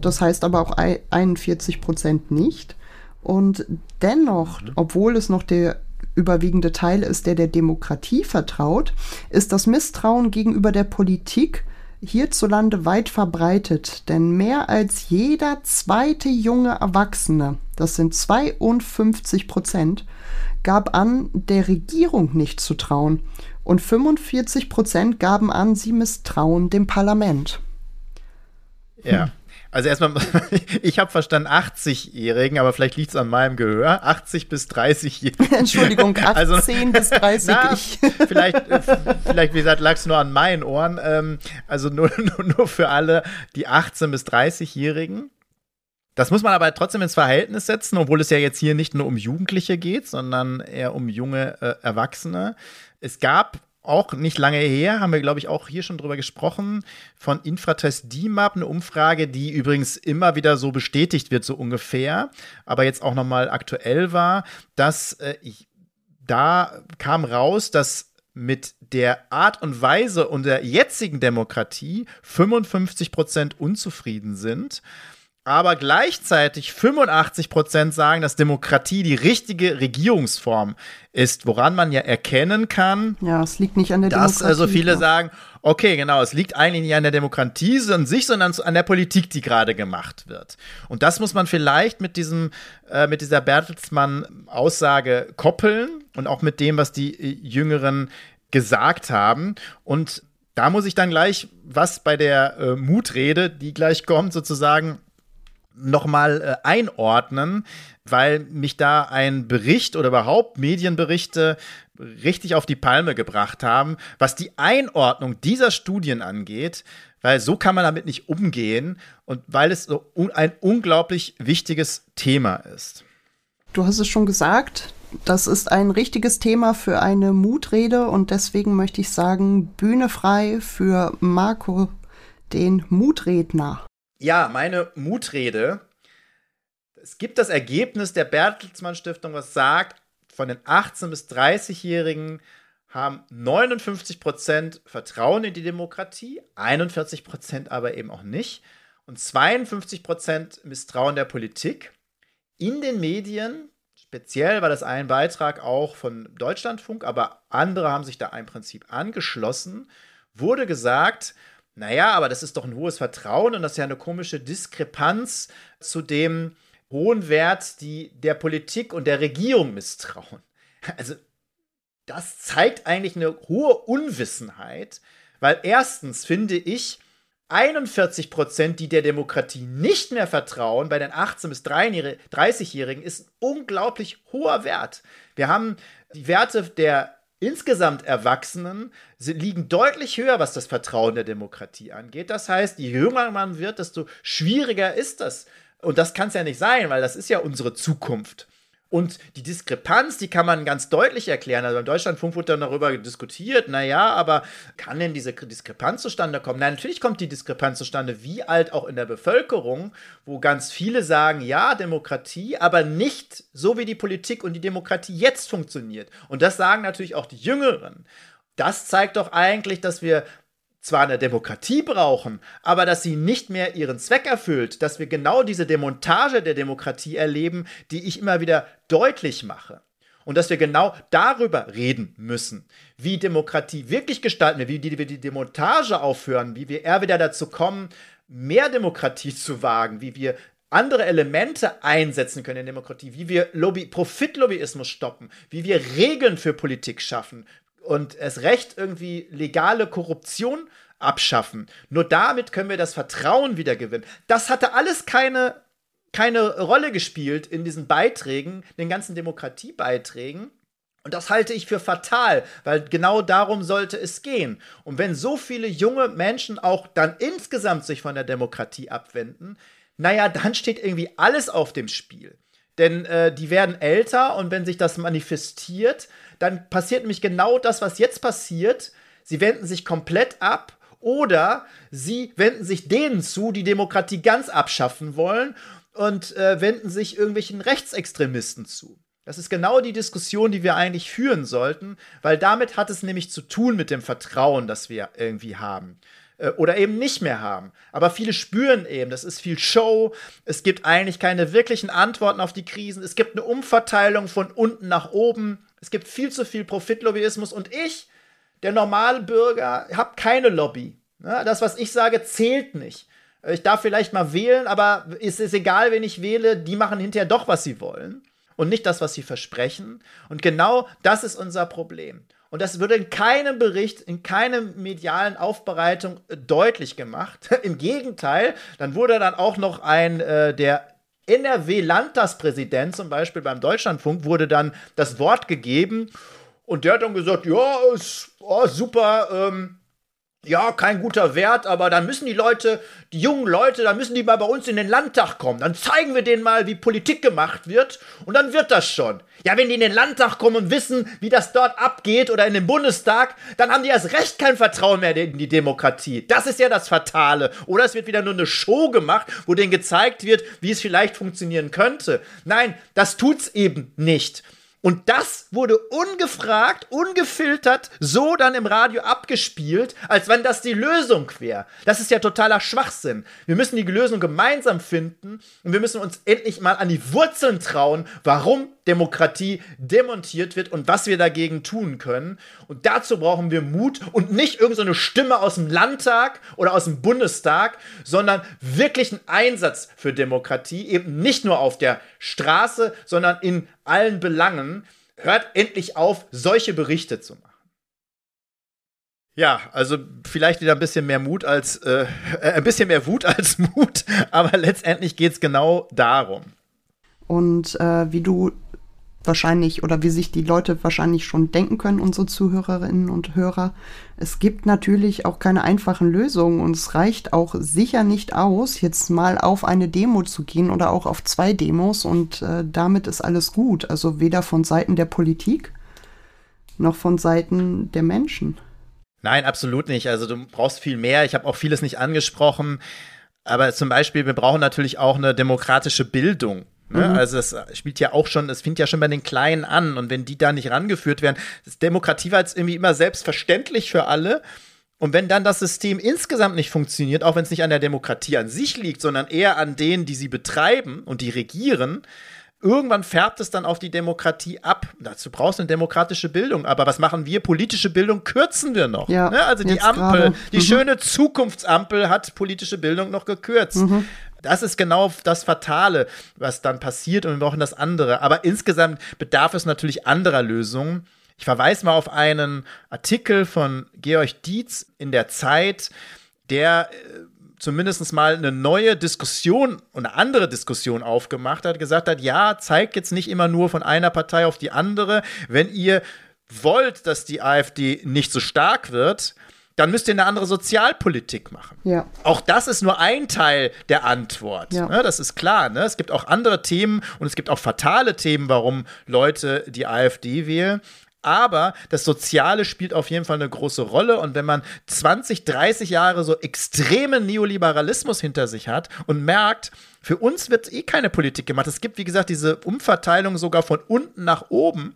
Das heißt aber auch 41 Prozent nicht. Und dennoch, mhm. obwohl es noch der überwiegende Teil ist, der der Demokratie vertraut, ist das Misstrauen gegenüber der Politik hierzulande weit verbreitet, denn mehr als jeder zweite junge Erwachsene, das sind 52 Prozent, gab an, der Regierung nicht zu trauen und 45 Prozent gaben an, sie misstrauen dem Parlament. Ja. Also erstmal, (laughs) ich habe verstanden 80-Jährigen, aber vielleicht liegt es an meinem Gehör. 80 bis 30-Jährigen. (laughs) Entschuldigung, 18 (laughs) also, bis 30. Na, vielleicht, vielleicht, wie gesagt, lag es nur an meinen Ohren. Ähm, also nur, nur, nur für alle die 18 bis 30-Jährigen. Das muss man aber trotzdem ins Verhältnis setzen, obwohl es ja jetzt hier nicht nur um Jugendliche geht, sondern eher um junge äh, Erwachsene. Es gab auch nicht lange her, haben wir, glaube ich, auch hier schon drüber gesprochen, von Infratest DMAP, eine Umfrage, die übrigens immer wieder so bestätigt wird, so ungefähr, aber jetzt auch nochmal aktuell war, dass äh, ich, da kam raus, dass mit der Art und Weise und der jetzigen Demokratie 55 Prozent unzufrieden sind aber gleichzeitig 85 Prozent sagen, dass Demokratie die richtige Regierungsform ist, woran man ja erkennen kann. Ja, es liegt nicht an der dass, Demokratie. Dass also viele ja. sagen, okay, genau, es liegt eigentlich nicht an der Demokratie an sich, sondern an der Politik, die gerade gemacht wird. Und das muss man vielleicht mit diesem, äh, mit dieser Bertelsmann-Aussage koppeln und auch mit dem, was die äh, Jüngeren gesagt haben. Und da muss ich dann gleich was bei der äh, Mutrede, die gleich kommt, sozusagen nochmal äh, einordnen, weil mich da ein Bericht oder überhaupt Medienberichte richtig auf die Palme gebracht haben, was die Einordnung dieser Studien angeht, weil so kann man damit nicht umgehen und weil es so un ein unglaublich wichtiges Thema ist. Du hast es schon gesagt, das ist ein richtiges Thema für eine Mutrede und deswegen möchte ich sagen, Bühne frei für Marco, den Mutredner. Ja, meine Mutrede. Es gibt das Ergebnis der Bertelsmann Stiftung, was sagt, von den 18- bis 30-Jährigen haben 59 Prozent Vertrauen in die Demokratie, 41 Prozent aber eben auch nicht und 52 Prozent Misstrauen der Politik. In den Medien, speziell war das ein Beitrag auch von Deutschlandfunk, aber andere haben sich da im Prinzip angeschlossen, wurde gesagt, naja, aber das ist doch ein hohes Vertrauen und das ist ja eine komische Diskrepanz zu dem hohen Wert, die der Politik und der Regierung misstrauen. Also, das zeigt eigentlich eine hohe Unwissenheit, weil erstens finde ich, 41 Prozent, die der Demokratie nicht mehr vertrauen, bei den 18- bis 30-Jährigen, ist ein unglaublich hoher Wert. Wir haben die Werte der insgesamt Erwachsenen liegen deutlich höher, was das Vertrauen der Demokratie angeht. Das heißt, je jünger man wird, desto schwieriger ist das. Und das kann es ja nicht sein, weil das ist ja unsere Zukunft. Und die Diskrepanz, die kann man ganz deutlich erklären. Also im Deutschlandfunk wurde dann darüber diskutiert, naja, aber kann denn diese Diskrepanz zustande kommen? Nein, natürlich kommt die Diskrepanz zustande, wie alt auch in der Bevölkerung, wo ganz viele sagen, ja, Demokratie, aber nicht so, wie die Politik und die Demokratie jetzt funktioniert. Und das sagen natürlich auch die Jüngeren. Das zeigt doch eigentlich, dass wir zwar eine Demokratie brauchen, aber dass sie nicht mehr ihren Zweck erfüllt, dass wir genau diese Demontage der Demokratie erleben, die ich immer wieder deutlich mache. Und dass wir genau darüber reden müssen, wie Demokratie wirklich gestalten wir, wie wir die Demontage aufhören, wie wir eher wieder dazu kommen, mehr Demokratie zu wagen, wie wir andere Elemente einsetzen können in Demokratie, wie wir Lobby, Profitlobbyismus stoppen, wie wir Regeln für Politik schaffen, und es recht irgendwie legale Korruption abschaffen. Nur damit können wir das Vertrauen wieder gewinnen. Das hatte alles keine, keine Rolle gespielt in diesen Beiträgen, den ganzen Demokratiebeiträgen. Und das halte ich für fatal, weil genau darum sollte es gehen. Und wenn so viele junge Menschen auch dann insgesamt sich von der Demokratie abwenden, naja, dann steht irgendwie alles auf dem Spiel. Denn äh, die werden älter und wenn sich das manifestiert, dann passiert nämlich genau das, was jetzt passiert. Sie wenden sich komplett ab Oder sie wenden sich denen zu, die Demokratie ganz abschaffen wollen und äh, wenden sich irgendwelchen Rechtsextremisten zu. Das ist genau die Diskussion, die wir eigentlich führen sollten, weil damit hat es nämlich zu tun mit dem Vertrauen, das wir irgendwie haben äh, oder eben nicht mehr haben. Aber viele spüren eben, das ist viel Show, es gibt eigentlich keine wirklichen Antworten auf die Krisen, es gibt eine Umverteilung von unten nach oben, es gibt viel zu viel Profitlobbyismus und ich, der normale Bürger, habe keine Lobby. das, was ich sage, zählt nicht. Ich darf vielleicht mal wählen, aber es ist egal, wen ich wähle, die machen hinterher doch, was sie wollen und nicht das, was sie versprechen. Und genau das ist unser Problem. Und das wird in keinem Bericht, in keiner medialen Aufbereitung äh, deutlich gemacht. (laughs) Im Gegenteil, dann wurde dann auch noch ein, äh, der NRW-Landtagspräsident zum Beispiel beim Deutschlandfunk, wurde dann das Wort gegeben und der hat dann gesagt, ja, ist, oh, super, ähm, ja, kein guter Wert, aber dann müssen die Leute, die jungen Leute, dann müssen die mal bei uns in den Landtag kommen. Dann zeigen wir denen mal, wie Politik gemacht wird und dann wird das schon. Ja, wenn die in den Landtag kommen und wissen, wie das dort abgeht oder in den Bundestag, dann haben die erst recht kein Vertrauen mehr in die Demokratie. Das ist ja das Fatale. Oder es wird wieder nur eine Show gemacht, wo denen gezeigt wird, wie es vielleicht funktionieren könnte. Nein, das tut's eben nicht. Und das wurde ungefragt, ungefiltert, so dann im Radio abgespielt, als wenn das die Lösung wäre. Das ist ja totaler Schwachsinn. Wir müssen die Lösung gemeinsam finden und wir müssen uns endlich mal an die Wurzeln trauen, warum Demokratie demontiert wird und was wir dagegen tun können. Und dazu brauchen wir Mut und nicht irgendeine so Stimme aus dem Landtag oder aus dem Bundestag, sondern wirklich einen Einsatz für Demokratie, eben nicht nur auf der Straße, sondern in allen Belangen. Hört endlich auf, solche Berichte zu machen. Ja, also vielleicht wieder ein bisschen mehr Mut als äh, äh ein bisschen mehr Wut als Mut, (laughs) aber letztendlich geht es genau darum. Und äh, wie du wahrscheinlich oder wie sich die Leute wahrscheinlich schon denken können, unsere Zuhörerinnen und Hörer. Es gibt natürlich auch keine einfachen Lösungen und es reicht auch sicher nicht aus, jetzt mal auf eine Demo zu gehen oder auch auf zwei Demos und äh, damit ist alles gut. Also weder von Seiten der Politik noch von Seiten der Menschen. Nein, absolut nicht. Also du brauchst viel mehr. Ich habe auch vieles nicht angesprochen. Aber zum Beispiel, wir brauchen natürlich auch eine demokratische Bildung. Ne? Mhm. Also es spielt ja auch schon, es fängt ja schon bei den Kleinen an und wenn die da nicht rangeführt werden, ist Demokratie war jetzt irgendwie immer selbstverständlich für alle. Und wenn dann das System insgesamt nicht funktioniert, auch wenn es nicht an der Demokratie an sich liegt, sondern eher an denen, die sie betreiben und die regieren, irgendwann färbt es dann auf die Demokratie ab. Dazu brauchst du eine demokratische Bildung. Aber was machen wir? Politische Bildung kürzen wir noch. Ja, ne? Also die Ampel, die mhm. schöne Zukunftsampel hat politische Bildung noch gekürzt. Mhm. Das ist genau das Fatale, was dann passiert und wir brauchen das andere. Aber insgesamt bedarf es natürlich anderer Lösungen. Ich verweise mal auf einen Artikel von Georg Dietz in der Zeit, der äh, zumindest mal eine neue Diskussion und eine andere Diskussion aufgemacht hat, gesagt hat, ja, zeigt jetzt nicht immer nur von einer Partei auf die andere. Wenn ihr wollt, dass die AfD nicht so stark wird, dann müsst ihr eine andere Sozialpolitik machen. Ja. Auch das ist nur ein Teil der Antwort. Ja. Ne, das ist klar. Ne? Es gibt auch andere Themen und es gibt auch fatale Themen, warum Leute die AfD wählen. Aber das Soziale spielt auf jeden Fall eine große Rolle. Und wenn man 20, 30 Jahre so extremen Neoliberalismus hinter sich hat und merkt, für uns wird eh keine Politik gemacht. Es gibt, wie gesagt, diese Umverteilung sogar von unten nach oben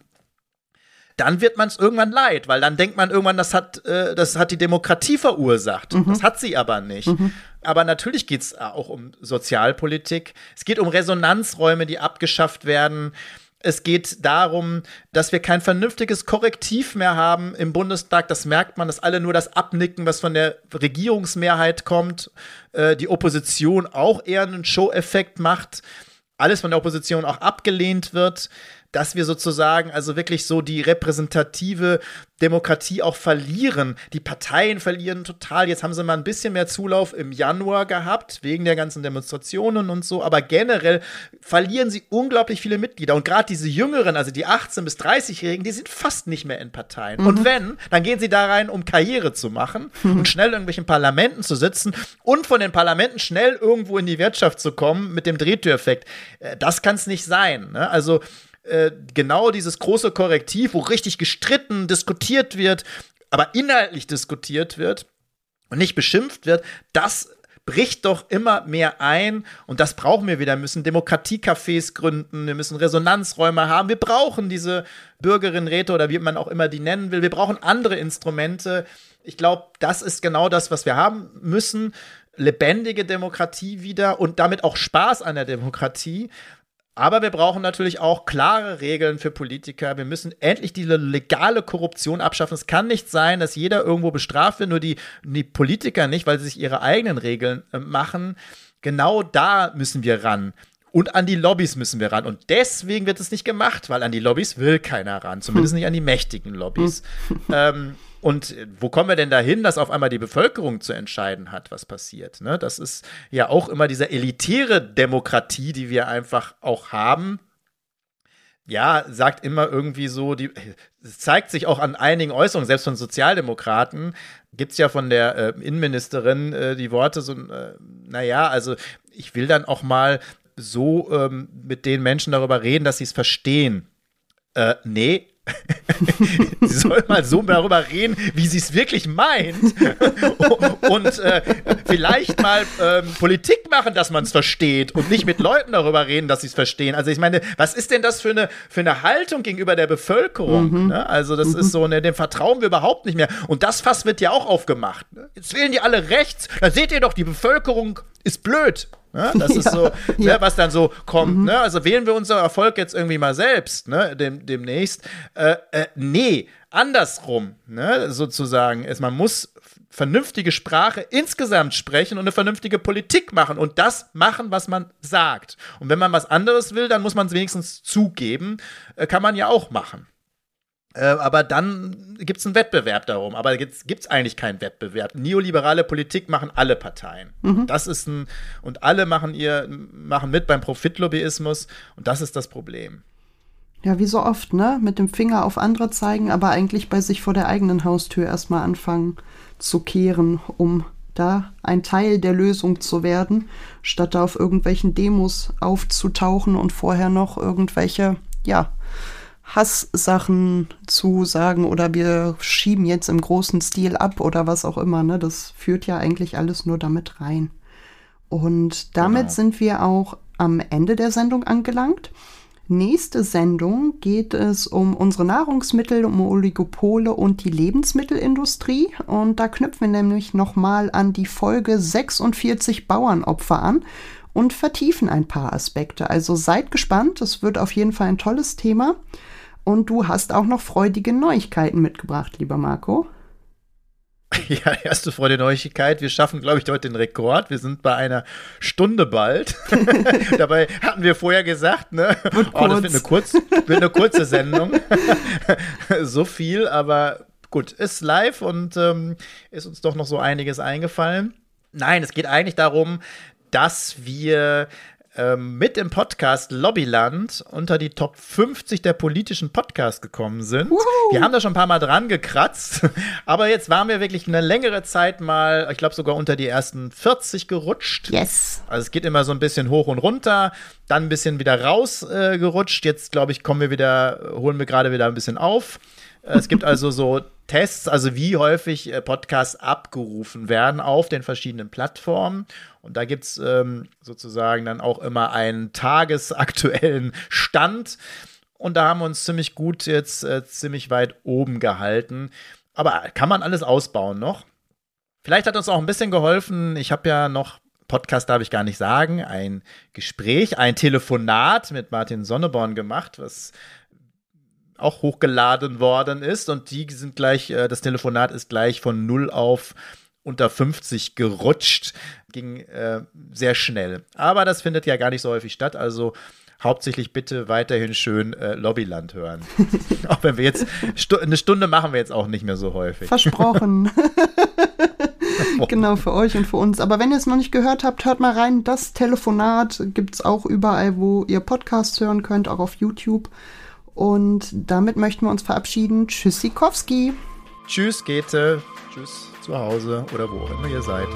dann wird man es irgendwann leid, weil dann denkt man irgendwann, das hat, äh, das hat die Demokratie verursacht. Mhm. Das hat sie aber nicht. Mhm. Aber natürlich geht es auch um Sozialpolitik. Es geht um Resonanzräume, die abgeschafft werden. Es geht darum, dass wir kein vernünftiges Korrektiv mehr haben im Bundestag. Das merkt man, dass alle nur das abnicken, was von der Regierungsmehrheit kommt. Äh, die Opposition auch eher einen Show-Effekt macht. Alles von der Opposition auch abgelehnt wird dass wir sozusagen also wirklich so die repräsentative Demokratie auch verlieren. Die Parteien verlieren total. Jetzt haben sie mal ein bisschen mehr Zulauf im Januar gehabt, wegen der ganzen Demonstrationen und so. Aber generell verlieren sie unglaublich viele Mitglieder. Und gerade diese Jüngeren, also die 18- bis 30-Jährigen, die sind fast nicht mehr in Parteien. Mhm. Und wenn, dann gehen sie da rein, um Karriere zu machen mhm. und schnell in irgendwelchen Parlamenten zu sitzen und von den Parlamenten schnell irgendwo in die Wirtschaft zu kommen mit dem Drehtüreffekt. Äh, das kann es nicht sein. Ne? Also äh, genau dieses große Korrektiv, wo richtig gestritten, diskutiert wird, aber inhaltlich diskutiert wird, und nicht beschimpft wird, das bricht doch immer mehr ein und das brauchen wir wieder. Wir müssen Demokratiecafés gründen, wir müssen Resonanzräume haben, wir brauchen diese Bürgerinnenräte oder wie man auch immer die nennen will. Wir brauchen andere Instrumente. Ich glaube, das ist genau das, was wir haben müssen. Lebendige Demokratie wieder und damit auch Spaß an der Demokratie. Aber wir brauchen natürlich auch klare Regeln für Politiker. Wir müssen endlich diese legale Korruption abschaffen. Es kann nicht sein, dass jeder irgendwo bestraft wird, nur die, die Politiker nicht, weil sie sich ihre eigenen Regeln äh, machen. Genau da müssen wir ran. Und an die Lobbys müssen wir ran. Und deswegen wird es nicht gemacht, weil an die Lobbys will keiner ran. Zumindest hm. nicht an die mächtigen Lobbys. Hm. ähm, und wo kommen wir denn dahin, dass auf einmal die Bevölkerung zu entscheiden hat, was passiert? Ne? Das ist ja auch immer diese elitäre Demokratie, die wir einfach auch haben. Ja, sagt immer irgendwie so, die, es zeigt sich auch an einigen Äußerungen, selbst von Sozialdemokraten, gibt es ja von der äh, Innenministerin äh, die Worte so, äh, naja, also ich will dann auch mal so ähm, mit den Menschen darüber reden, dass sie es verstehen. Äh, nee, (laughs) sie soll mal so darüber reden, wie sie es wirklich meint. (laughs) und äh, vielleicht mal ähm, Politik machen, dass man es versteht und nicht mit Leuten darüber reden, dass sie es verstehen. Also ich meine, was ist denn das für eine, für eine Haltung gegenüber der Bevölkerung? Mhm. Ne? Also das mhm. ist so, ne, dem vertrauen wir überhaupt nicht mehr. Und das Fass wird ja auch aufgemacht. Ne? Jetzt wählen die alle rechts. Da seht ihr doch, die Bevölkerung ist blöd. Ne? Das ist (laughs) so, ja. ne, was dann so kommt. Mhm. Ne? Also wählen wir unser Erfolg jetzt irgendwie mal selbst, ne? Dem, demnächst. Äh, äh, nee, andersrum, ne? sozusagen. Ist, man muss vernünftige Sprache insgesamt sprechen und eine vernünftige Politik machen und das machen, was man sagt. Und wenn man was anderes will, dann muss man es wenigstens zugeben. Äh, kann man ja auch machen. Äh, aber dann gibt es einen Wettbewerb darum. Aber jetzt gibt es eigentlich keinen Wettbewerb. Neoliberale Politik machen alle Parteien. Mhm. Das ist ein, und alle machen ihr, machen mit beim Profitlobbyismus und das ist das Problem. Ja, wie so oft, ne? Mit dem Finger auf andere zeigen, aber eigentlich bei sich vor der eigenen Haustür erstmal anfangen zu kehren, um da ein Teil der Lösung zu werden, statt da auf irgendwelchen Demos aufzutauchen und vorher noch irgendwelche, ja, Hasssachen zu sagen oder wir schieben jetzt im großen Stil ab oder was auch immer. Ne? Das führt ja eigentlich alles nur damit rein. Und damit genau. sind wir auch am Ende der Sendung angelangt. Nächste Sendung geht es um unsere Nahrungsmittel, um Oligopole und die Lebensmittelindustrie. Und da knüpfen wir nämlich nochmal an die Folge 46 Bauernopfer an und vertiefen ein paar Aspekte. Also seid gespannt, es wird auf jeden Fall ein tolles Thema. Und du hast auch noch freudige Neuigkeiten mitgebracht, lieber Marco. (laughs) Ja, erste Freude Neuigkeit. Wir schaffen, glaube ich, heute den Rekord. Wir sind bei einer Stunde bald. (laughs) Dabei hatten wir vorher gesagt, ne? oh, das wird eine, kurz, wird eine kurze Sendung. (laughs) so viel, aber gut, ist live und ähm, ist uns doch noch so einiges eingefallen. Nein, es geht eigentlich darum, dass wir ähm, mit dem Podcast Lobbyland unter die Top 50 der politischen Podcasts gekommen sind. Uhu. Wir haben da schon ein paar Mal dran gekratzt, (laughs) aber jetzt waren wir wirklich eine längere Zeit mal, ich glaube sogar unter die ersten 40 gerutscht. Yes. Also es geht immer so ein bisschen hoch und runter, dann ein bisschen wieder rausgerutscht. Äh, jetzt glaube ich, kommen wir wieder, holen wir gerade wieder ein bisschen auf. Äh, es gibt also so Tests, also wie häufig äh, Podcasts abgerufen werden auf den verschiedenen Plattformen. Und da gibt es ähm, sozusagen dann auch immer einen tagesaktuellen Stand. Und da haben wir uns ziemlich gut jetzt äh, ziemlich weit oben gehalten. Aber kann man alles ausbauen noch? Vielleicht hat uns auch ein bisschen geholfen. Ich habe ja noch Podcast darf ich gar nicht sagen, ein Gespräch, ein Telefonat mit Martin Sonneborn gemacht, was auch hochgeladen worden ist und die sind gleich, äh, das Telefonat ist gleich von 0 auf unter 50 gerutscht. Ging äh, sehr schnell. Aber das findet ja gar nicht so häufig statt. Also hauptsächlich bitte weiterhin schön äh, Lobbyland hören. (laughs) auch wenn wir jetzt stu eine Stunde machen wir jetzt auch nicht mehr so häufig. Versprochen. (laughs) (laughs) genau, für euch und für uns. Aber wenn ihr es noch nicht gehört habt, hört mal rein. Das Telefonat gibt es auch überall, wo ihr Podcasts hören könnt, auch auf YouTube. Und damit möchten wir uns verabschieden. Tschüssikowski. Tschüss, Gete. Tschüss zu Hause oder wo auch immer ihr seid.